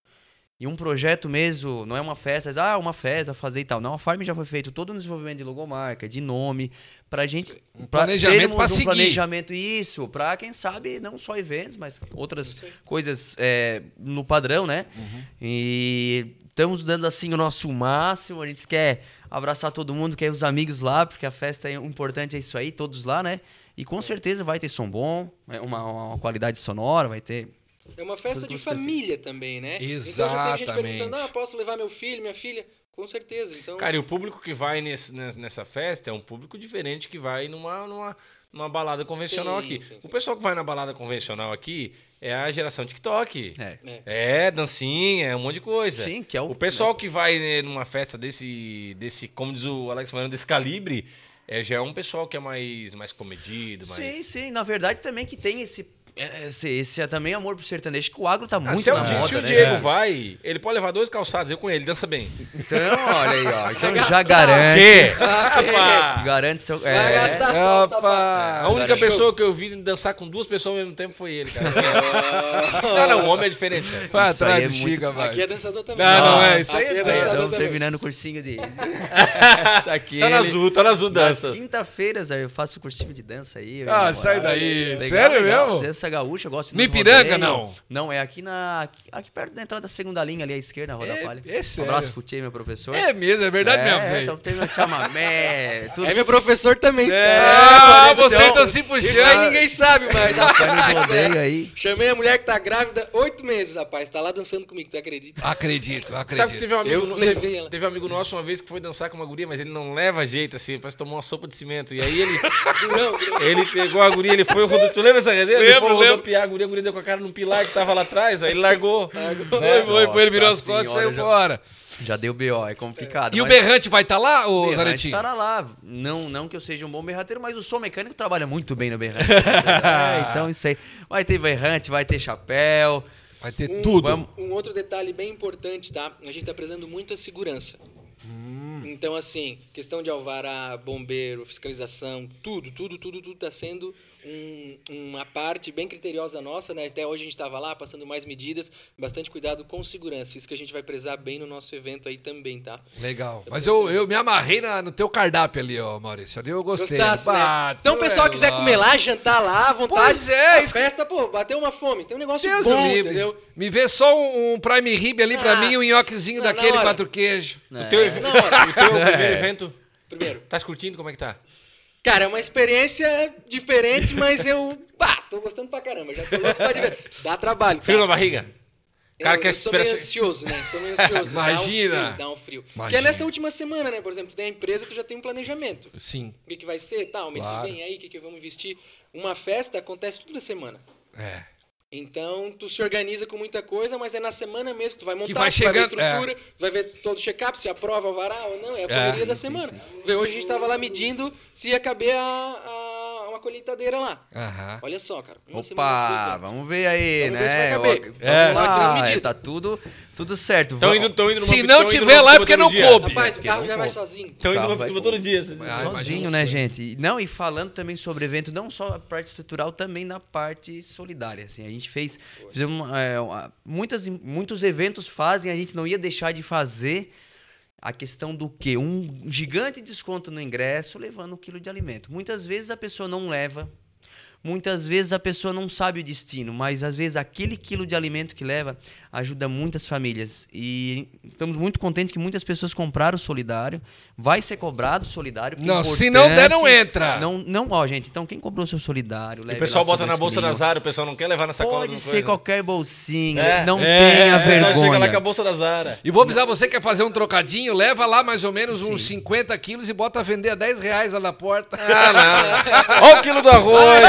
E um projeto mesmo, não é uma festa, ah, uma festa, fazer e tal. Não, a Farm já foi feito todo o desenvolvimento de logomarca, de nome, pra gente. Um planejamento pra um seguir. planejamento, isso, pra quem sabe, não só eventos, mas outras coisas é, no padrão, né? Uhum. E estamos dando assim o nosso máximo, a gente quer abraçar todo mundo, quer os amigos lá, porque a festa é importante é isso aí, todos lá, né? E com certeza vai ter som bom, é uma, uma qualidade sonora, vai ter É uma festa de família também, né? Então já teve gente Exatamente. perguntando: ah, posso levar meu filho, minha filha? Com certeza. Então, Cara, e o público que vai nesse- nes- nessa festa é um público diferente que vai numa, numa, numa balada convencional Sim, aqui. sim, sim. O pessoal que vai na balada convencional aqui é a geração TikTok. É. É. É, dancinha, é um monte de coisa. Sim, que é o- O pessoal que vai né, numa festa desse, desse, como diz o Alex Mariano, desse calibre, é, já é um pessoal que é mais, mais comedido, mais... Sim, sim. Na verdade, também que tem esse, esse, esse é também amor pro sertanejo, que o agro tá Ah, muito se, é o, na moda, se o né? Diego vai, ele pode levar dois calçados, eu com ele, dança bem. Então, olha aí, ó. Então já garante. Quê? Ah, Garante seu. vai É, gastar só, Opa! A única pessoa que eu vi dançar com duas pessoas ao mesmo tempo foi ele, cara. Assim, não, não, o homem é diferente, cara. Vai atrás é do muito- Chica, vai. Aqui é dançador também. Não, não é, isso aí Aqui é é dançador Estamos terminando o cursinho de. Isso aqui. Tá na azul, tá na azul Nas dança. quinta-feiras eu faço cursinho de dança aí. Ah, sai daí. Legal, Sério legal. mesmo? Dança gaúcha, eu gosto de No Ipiranga, rodeio. não? Não, é aqui na. Aqui, aqui perto da entrada da segunda linha, ali à esquerda, na Roda É- Palha. é um abraço pro Tchê, meu professor. É mesmo, é verdade é, mesmo. aí. Então tem meu chamamé, tudo. É meu professor também, esse É, cara. ah, vocês estão se Isso aí puxando. ninguém sabe mais. Rapaz, rodeio é. aí. Chamei a mulher que tá grávida oito meses, rapaz. Tá lá dançando comigo, tu acredita? Acredito, Sabe que acredito. teve um, amigo, Eu no- levei ela. teve um amigo nosso uma vez que foi dançar com uma guria, mas ele não leva jeito assim, parece que tomou uma sopa de cimento. E aí ele, Durão. ele pegou a guria, ele foi. Tu lembra essa resenha? Lembro, lembro. rodopiar a guria, a guria deu com a cara num pilar que tava lá atrás, aí ele largou. Foi, foi, foi, ele virou as costas e saiu já- fora. Já deu BO, é complicado. E o berrante vai estar lá, ô Berrante Zanetinho? estará lá. Não, não que eu seja um bom berrateiro, mas o som mecânico trabalha muito bem no berrante. É, então isso aí. Vai ter berrante, vai ter chapéu. Vai ter Um- tudo. Vamos- Um outro detalhe bem importante, tá? A gente tá prezando muito a segurança. Então, assim, questão de alvará, bombeiro, fiscalização, tudo, tudo, tudo, tudo está sendo um- uma parte bem criteriosa nossa, né? Até hoje a gente estava lá passando mais medidas, bastante cuidado com segurança. Isso que a gente vai prezar bem no nosso evento aí também, tá? Legal. Mas eu, eu me amarrei na- no teu cardápio ali, ó, Maurício. Ali eu gostei. Gostasse, né? Bah, Então o pessoal é quiser louco. comer lá, jantar lá, à vontade. Pois é, a isso- festa, pô, bateu uma fome. Tem um negócio Deus bom, livre. entendeu? Me vê só um, um prime rib ali pra Nossa, mim, um nhoquezinho daquele quatro queijos. O teu, hora. o teu primeiro evento, Primeiro. tá curtindo? Como é que tá? Cara, é uma experiência diferente, mas eu. Pá, tô gostando pra caramba. Já tô louco pra ver. Dá trabalho, tá? Frio na barriga? Cara, eu, quer eu sou meio ansioso, né? Sou meio ansioso. Imagina. Dá um frio. Dá um frio. Porque Imagina. é nessa última semana, né? Por exemplo, tu tem a empresa, tu já tem um planejamento. Sim. O que, que vai ser, tal, mês Claro. que vem aí, o que, que vamos investir. Uma festa acontece tudo da semana. É. Então, tu se organiza com muita coisa, mas é na semana mesmo que tu vai montar, vai tu vai ver a chegando- é. estrutura, tu vai ver todo o check-up, se aprova o varal ou não, é a correria da semana. Vê, hoje a gente tava lá medindo se ia caber a, a- uma colheitadeira lá. Aham. Olha só, cara. Uma Opa, vamos ver aí, Vamos né? ver se vai caber. Vamos É. lá, Vai tirando medida. é, tá tudo, tudo certo. Estão indo, tão indo numa Se não tiver lá é porque não dia. coube. Rapaz, o carro já vai sozinho. Estão indo numa todo dia. Ah, Sozinho, né, gente? E- Não, e falando também sobre evento, não só a parte estrutural, também na parte solidária. Assim, a gente fez, fizemos é, muitas, muitos eventos fazem, a gente não ia deixar de fazer a questão do quê? Um gigante desconto no ingresso levando um quilo de alimento. Muitas vezes a pessoa não leva, muitas vezes a pessoa não sabe o destino, mas às vezes aquele quilo de alimento que leva ajuda muitas famílias. E estamos muito contentes que muitas pessoas compraram o solidário. Vai ser cobrado o solidário. é Não, se não der, não entra. Não, não, ó, gente, então quem comprou o seu solidário, leve o pessoal bota na bolsa quilinhos. da Zara, o pessoal não quer levar na sacola Pode ser coisa. qualquer bolsinha, É, não é, tenha vergonha. Chega lá com a bolsa da Zara. E vou avisar você que quer fazer um trocadinho, leva lá mais ou menos uns 50 quilos e bota a vender a 10 reais lá na porta. Ah, não. Olha o quilo do arroz.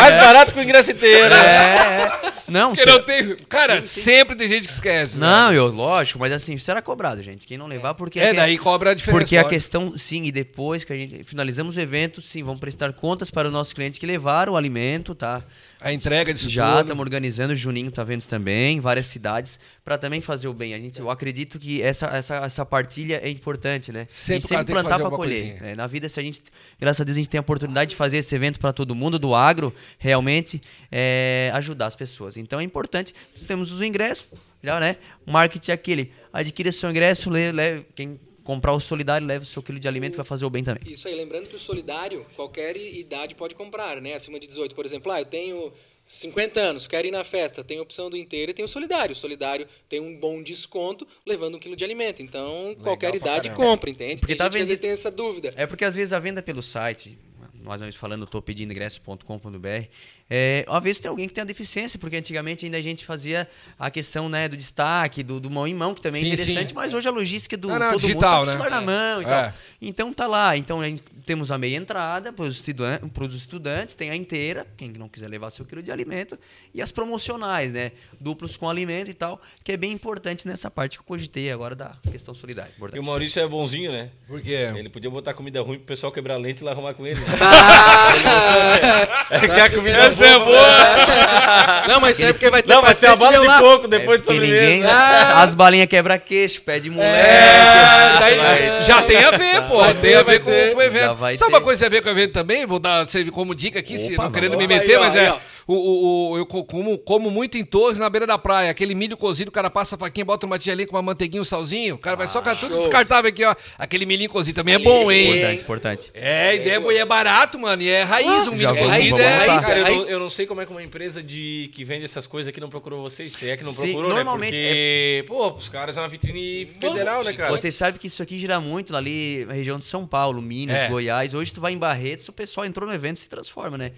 Mais barato que o ingresso inteiro. É, é. Não, Porque se- não tem. Cara, sempre tem gente que esquece. Não, eu, lógico, mas assim, será cobrado, gente. Quem não levar, porque. É, daí cobra a diferença. Porque a questão, sim, e depois que a gente finalizamos o evento, sim, vamos prestar contas para os nossos clientes que levaram o alimento, tá? A entrega disso Já estamos organizando, o Juninho tá vendo também, em várias cidades, para também fazer o bem. A gente, eu acredito que essa, essa, essa partilha é importante, né? Sempre e plantar para colher. né? Na vida, se a gente, graças a Deus, a gente tem a oportunidade de fazer esse evento para todo mundo do agro, realmente é, ajudar as pessoas. Então é importante. Nós temos os ingressos, já, né? O marketing é aquele. Adquira seu ingresso, le, le- quem comprar o solidário, leva o seu quilo de alimento, vai fazer o bem também. Isso aí, lembrando que o solidário, qualquer idade pode comprar, né? Acima de 18, por exemplo, ah, eu tenho 50 anos, quero ir na festa, tem a opção do inteiro e tem o solidário. O solidário tem um bom desconto levando um quilo de alimento. Então, qualquer pra idade caramba. compra, entende? Porque tem tá gente às vezes tem essa dúvida. É porque às vezes a venda pelo site, nós vamos falando, tô pedindo ingresso.com.br, é, às vezes tem alguém que tem a deficiência, porque antigamente ainda a gente fazia a questão né, do destaque, do, do mão em mão, que também Sim, é interessante, sim. mas hoje a logística do Ah, não, todo digital, mundo tá né? na mão e É. tal. Então tá lá. Então a gente temos a meia entrada para os estudan- pros estudantes, tem a inteira, quem não quiser levar seu quilo de alimento, e as promocionais, né? Duplos com alimento e tal, que é bem importante nessa parte que eu cogitei agora da questão solidária. E Importante. o Maurício é bonzinho, né? Por quê? Ele podia botar comida ruim pro pessoal quebrar lente e lá arrumar com ele. Né? Ah, que a comida Essa é boa! Não, mas isso aí é porque vai ter Não, vai ser a bala de lá. coco depois de Porque sobremesa. ninguém, as balinhas quebra-queixo, pé de moleque. É, daí- vai- já tem a ver, pô. Vai tem a ver com, com o evento. Já Sabe ter. uma coisa que tem a ver com o evento também? Vou dar como dica aqui, se Opa, não querendo me meter, Aí, ó, mas é. aí. O, o, o- eu co- como, como muito em Torres, na beira da praia. Aquele milho cozido, o cara passa a faquinha, bota uma tigelinha com uma manteiguinha, um salzinho. O cara vai só com tudo descartável aqui, ó. Aquele milhinho cozido também é bom, hein? Importante, importante. É, ideia é, e é barato, mano. E é raiz, um milho cozido. É anotar. raiz, Cara, é eu, raiz. não, eu não sei como é que uma empresa de, que vende essas coisas aqui não procurou vocês. Se é que não Sim, procurou, normalmente né? Porque, pô, os caras é uma vitrine federal, né, cara? Vocês sabem que isso aqui gira muito ali na região de São Paulo, Minas, É. Goiás. Hoje tu vai em Barretos, o pessoal entrou no evento e se transforma, né?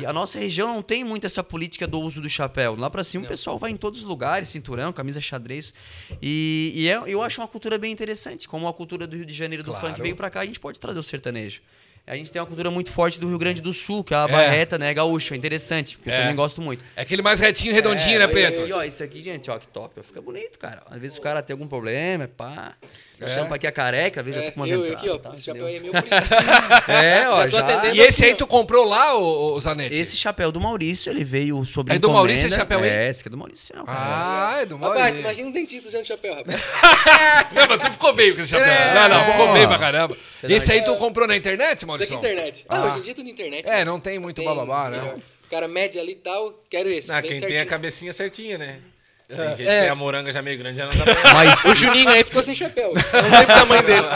E a nossa região não tem muito essa política do uso do chapéu. Lá pra cima o pessoal vai em todos os lugares, cinturão, camisa xadrez. E, e é- eu acho uma cultura bem interessante. Como a cultura do Rio de Janeiro do Claro. funk veio pra cá, a gente pode trazer o sertanejo. A gente tem uma cultura muito forte do Rio Grande do Sul, que é a É. barreta, né? Gaúcha, interessante. Que eu É. também gosto muito. É aquele mais retinho, redondinho, né, É, Preto? E, ó, isso aqui, gente, ó, que top. Fica bonito, cara. Às vezes o cara tem algum problema, pá. Tampa aqui a careca, veja É, com uma eu entrada, aqui, ó, tá, esse chapéu aí é meu por isso. É, ó, Já tô já- atendendo. E esse assim, aí ó. tu comprou lá, ô, ô Zanetti? Esse chapéu do Maurício, ele veio sob É do. Maurício esse chapéu aí? É, esse aqui é do Maurício. cara. Ah, é do Rapaz, Maurício. tu imagina um dentista usando chapéu, rapaz. Não, mas tu ficou bem com esse chapéu. É. não, não, ficou bem pra caramba. Esse aí tu comprou na internet, Isso Maurício? aqui é internet. Ah, hoje em dia é tudo internet. É, né? não tem muito Tem bababá, né? O cara mede ali e tal, quero esse. Ah, quem tem certinho. a cabecinha certinha, né? Tem gente que É. tem a moranga já meio grande, já não dá pra... Mas, O Juninho aí ficou sem chapéu. Não tem pro tamanho dele.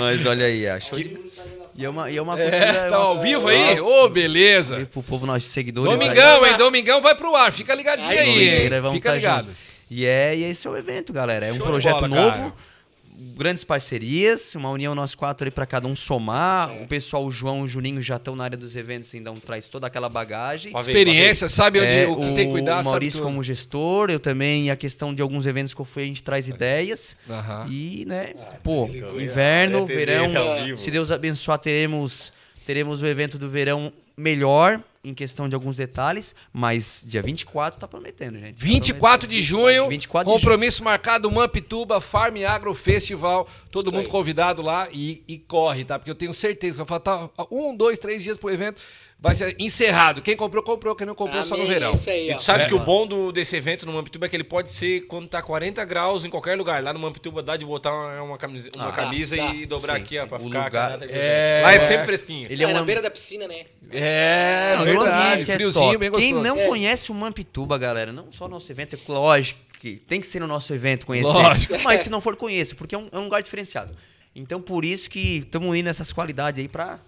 mas olha aí, achou de... E é uma, e é uma cultura... É, é tá uma- ao vivo aí? Ô, beleza. Aí pro povo, nossos seguidores. Domingão, hein? Domingão vai pro ar. Fica ligadinho Aí aí, Fica tá ligado. junto. E é, e esse é o evento, galera. É um Show projeto bola, novo, cara. Grandes parcerias, uma união nós quatro ali pra cada um somar. O pessoal, o João e o Juninho já estão na área dos eventos, então traz toda aquela bagagem. Experiência, sabe onde, É, o que tem que cuidar, o Maurício como gestor, eu também, e a questão de alguns eventos que eu fui, a gente traz ideias. Aham. E, né, pô, inverno, É verão, se Deus abençoar, teremos, teremos o evento do verão melhor em questão de alguns detalhes, mas dia 24 tá prometendo, gente. Tá 24 de junho, 24 de compromisso marcado, Mampituba Farm Agro Festival. Todo Isso mundo aí. convidado lá e, e corre, tá? Porque eu tenho certeza que vai faltar um, dois, três dias pro evento. Vai ser encerrado. Quem comprou, comprou. Quem não comprou, só no Amém, verão. Isso aí, E ó. tu sabe É. que o bom do, desse evento no Mampituba é que ele pode ser quando tá 40 graus em qualquer lugar. Lá no Mampituba dá de botar uma, uma camisa, uma Ah, camisa dá, e dobrar Sim, aqui, ó, sim. pra O ficar. lugar- É. Lá é sempre fresquinho. Ele é É, na uma- beira da piscina, né? É, Não, o verdade. ambiente é Friozinho, top. bem Quem gostoso. não É. conhece o Mampituba, galera, não só nosso evento, é lógico que tem que ser no nosso evento conhecer. Lógico. Mas se não for, conheça, porque é um, é um lugar diferenciado. Então, por isso que estamos indo essas qualidades aí pra,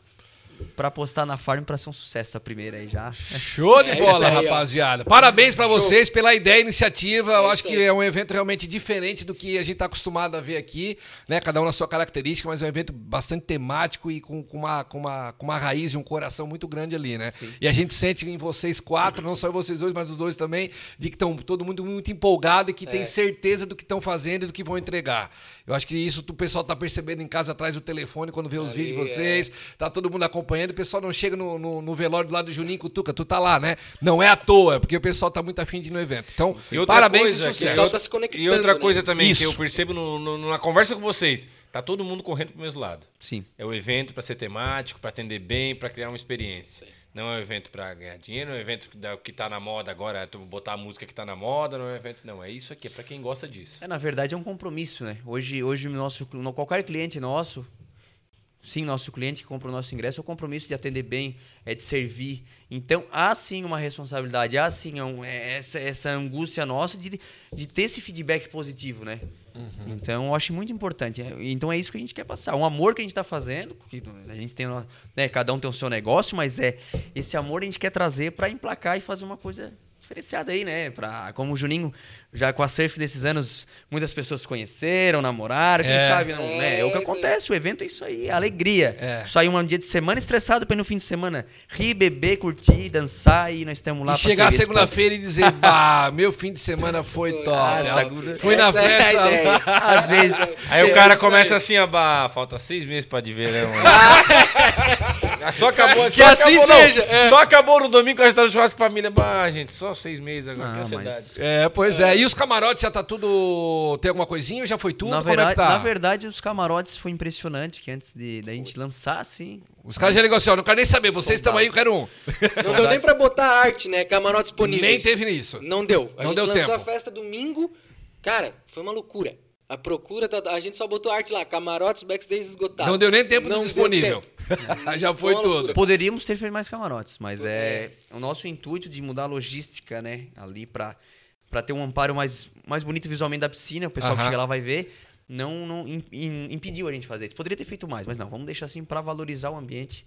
pra apostar na farm pra ser um sucesso essa primeira aí já. Show de É bola, aí, ó. rapaziada. Parabéns pra Show. vocês pela ideia e iniciativa. Eu É acho isso que aí. é um evento realmente diferente do que a gente tá acostumado a ver aqui, né? Cada um na sua característica, mas é um evento bastante temático e com, com uma, com, uma, com uma raiz e um coração muito grande ali, né? E a gente sente em vocês quatro, não só em vocês dois, mas os dois também, de que estão todo mundo muito empolgado e que É. tem certeza do que estão fazendo e do que vão entregar. Eu acho que isso o pessoal tá percebendo em casa atrás do telefone quando vê os Ali, vídeos de vocês. Tá todo mundo acompanhando. O pessoal não chega no, no, no velório do lado do Juninho Cutuca. Tu tá lá, né? Não é à toa, porque o pessoal tá muito afim de ir no evento. Então, E parabéns coisa, O pessoal tá se conectando, E outra né? coisa também Isso. que eu percebo no- no- na conversa com vocês, tá todo mundo correndo pro mesmo lado. Sim. É o evento para ser temático, para atender bem, para criar uma experiência. Não é um evento para ganhar dinheiro, não é um evento que, dá- que tá na moda agora, tu botar a música que tá na moda, não é um evento, não, é isso aqui, é para quem gosta disso. É, na verdade, é um compromisso, né? Hoje, hoje nosso, no- qualquer cliente nosso, sim, nosso cliente que compra o nosso ingresso, é o compromisso de atender bem, é de servir. Então, há sim uma responsabilidade, há sim um- é essa, essa angústia nossa de, de ter esse feedback positivo, né? Então, eu acho muito importante. É, Então, é isso que a gente quer passar. Um amor que a gente está fazendo, que a gente tem, né, cada um tem o seu negócio, mas é esse amor a gente quer trazer para emplacar e fazer uma coisa diferenciada aí, né? Pra, como o Juninho, já com a surf desses anos, muitas pessoas se conheceram, namoraram, quem É. sabe não, né? É o que É, acontece, o evento é isso aí, é alegria. É. Sair um dia de semana estressado para ir no fim de semana rir, beber, curtir, dançar e nós estamos lá E pra chegar segunda-feira e dizer, bah, meu fim de semana foi top. Ah, essa- Fui na é festa. povo. Às vezes. Aí o cara começa assim, ó, bah, falta seis meses pra de verão. né? Ah, só acabou, Que só assim acabou, seja, é. Só acabou no domingo que a gente tá no churrasco com a família. Bah, gente, só seis meses agora, Não, que ansiedade. mas- É, pois é. E os camarotes já tá tudo. Tem alguma coisinha ou já foi tudo? Na Como é verdade, que tá? na verdade, os camarotes foi impressionante que antes de, da gente lançar, assim. Os caras já ligam assim, ó, não quero nem saber, vocês estão aí, eu quero um. Não deu nem pra botar arte, né? Camarote disponível. Nem teve isso. Não deu. A Não gente deu lançou tempo. a festa domingo. Cara, foi uma loucura. A procura, tá- a gente só botou arte lá, camarotes, backstage esgotados. Não deu nem tempo Não deu disponível. tempo. já foi tudo. Poderíamos ter feito mais camarotes, mas é o nosso intuito de mudar a logística, né? Ali pra, pra ter um amparo mais, mais bonito visualmente da piscina, o pessoal que Aham. chega lá vai ver. Não, não im- im- impediu a gente fazer isso. Poderia ter feito mais, mas não, vamos deixar assim pra valorizar o ambiente,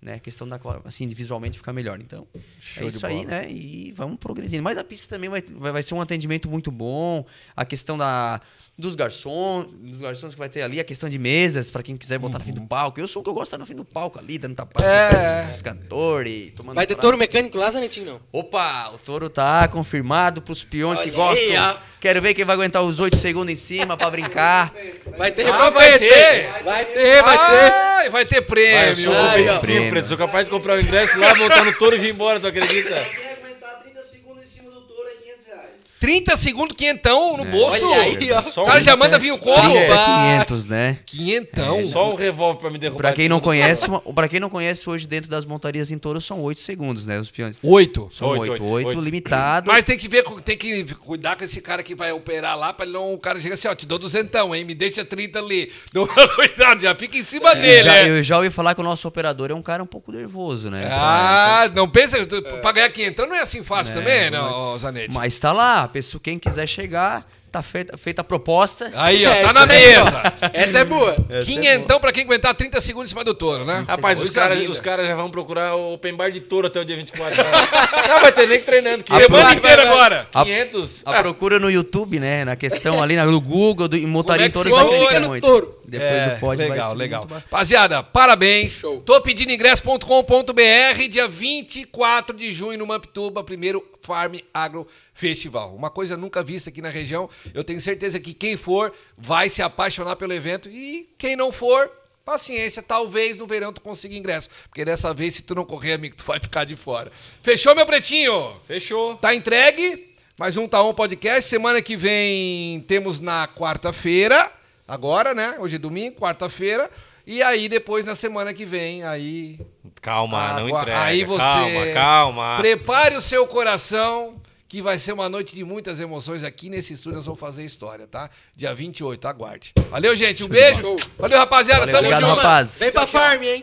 né? A questão da assim, visualmente ficar melhor. Então, Show é isso aí, bola. né? E vamos progredindo. Mas a pista também vai, vai, vai ser um atendimento muito bom. A questão da, dos garçons, dos garçons que vai ter ali, a questão de mesas, pra quem quiser botar no fim do palco. Eu sou o que eu gosto de estar no fim do palco ali, dando tapas Uhum. É. os cantores, tomando Vai ter prato. touro mecânico lá, Zanetinho, não? Opa, o touro tá confirmado pros peões que Olha gostam. aí. Quero ver quem vai aguentar os 8 segundos em cima pra brincar. Vai ter Ah, vai recompensa. ter? hein? Vai ter, vai ter. Ai, vai ter Vai, prêmio. show. Ai, ó. Sim, Preto, sou capaz de comprar o ingresso lá, montar no touro e vir embora, tu acredita? Quem aguentar 30 segundos em cima do touro é 500 reais. 30 segundos, quinhentão no bolso. Olha aí, ó. Só O cara um- já manda vir o corpo. Rapaz. É 500, né? Quinhentão. Só um revólver pra me derrubar. Pra quem não conhece, uma- pra quem não conhece, hoje dentro das montarias em touro são 8 segundos, né? Os peões. Oito. São Oito, 8. oito, 8 oito. limitado. Mas tem que ver, tem que cuidar com esse cara que vai operar lá, pra ele não. O cara chega assim, ó, te dou duzentão, hein? Me deixa 30 ali. Dou cuidado, já fica em cima dele, já, né? Eu já ouvi falar que o nosso operador é um cara um pouco nervoso, né? Ah, não pensa, tu- pra ganhar quinhentão não é assim fácil também, não, Zanetti? Mas tá lá, a pessoa, quem quiser chegar, tá feita, feita a proposta. Aí, ó, É, tá na é mesa. boa. Essa é boa. Quinhentão pra quem aguentar 30 segundos em cima do touro, né? Rapaz, os caras os caras já vão procurar o open bar de touro até o dia 24. Não vai ter nem treinando. que Semana Vai, inteira vai, vai. agora. A- 500. A procura no YouTube, né? Na questão ali no Google, do, em montaria é em touro vai chama? crescer Fica no muito. touro. Depois É, do vai legal, subir legal. Rapaziada, parabéns. Show. Tô pedindo ingresso.com.br, dia 24 de junho no Mamptuba, primeiro Farm Agro Festival. Uma coisa nunca vista aqui na região. Eu tenho certeza que quem for vai se apaixonar pelo evento e quem não for, paciência, talvez no verão tu consiga ingresso, porque dessa vez se tu não correr, amigo, tu vai ficar de fora. Fechou, meu pretinho? Fechou. Tá entregue. Mais um Tá On Podcast. Semana que vem temos na quarta-feira. Agora, né? Hoje é domingo, quarta-feira. E aí, depois, na semana que vem, aí. Calma, não Agua- entrega. Aí você. Calma, calma. Prepare o seu coração, que vai ser uma noite de muitas emoções aqui nesse estúdio. Nós vamos fazer história, tá? Dia 28, aguarde. Valeu, gente. Um beijo. Valeu, rapaziada. Valeu, Tamo obrigado, junto. rapaz. Vem pra farm, hein?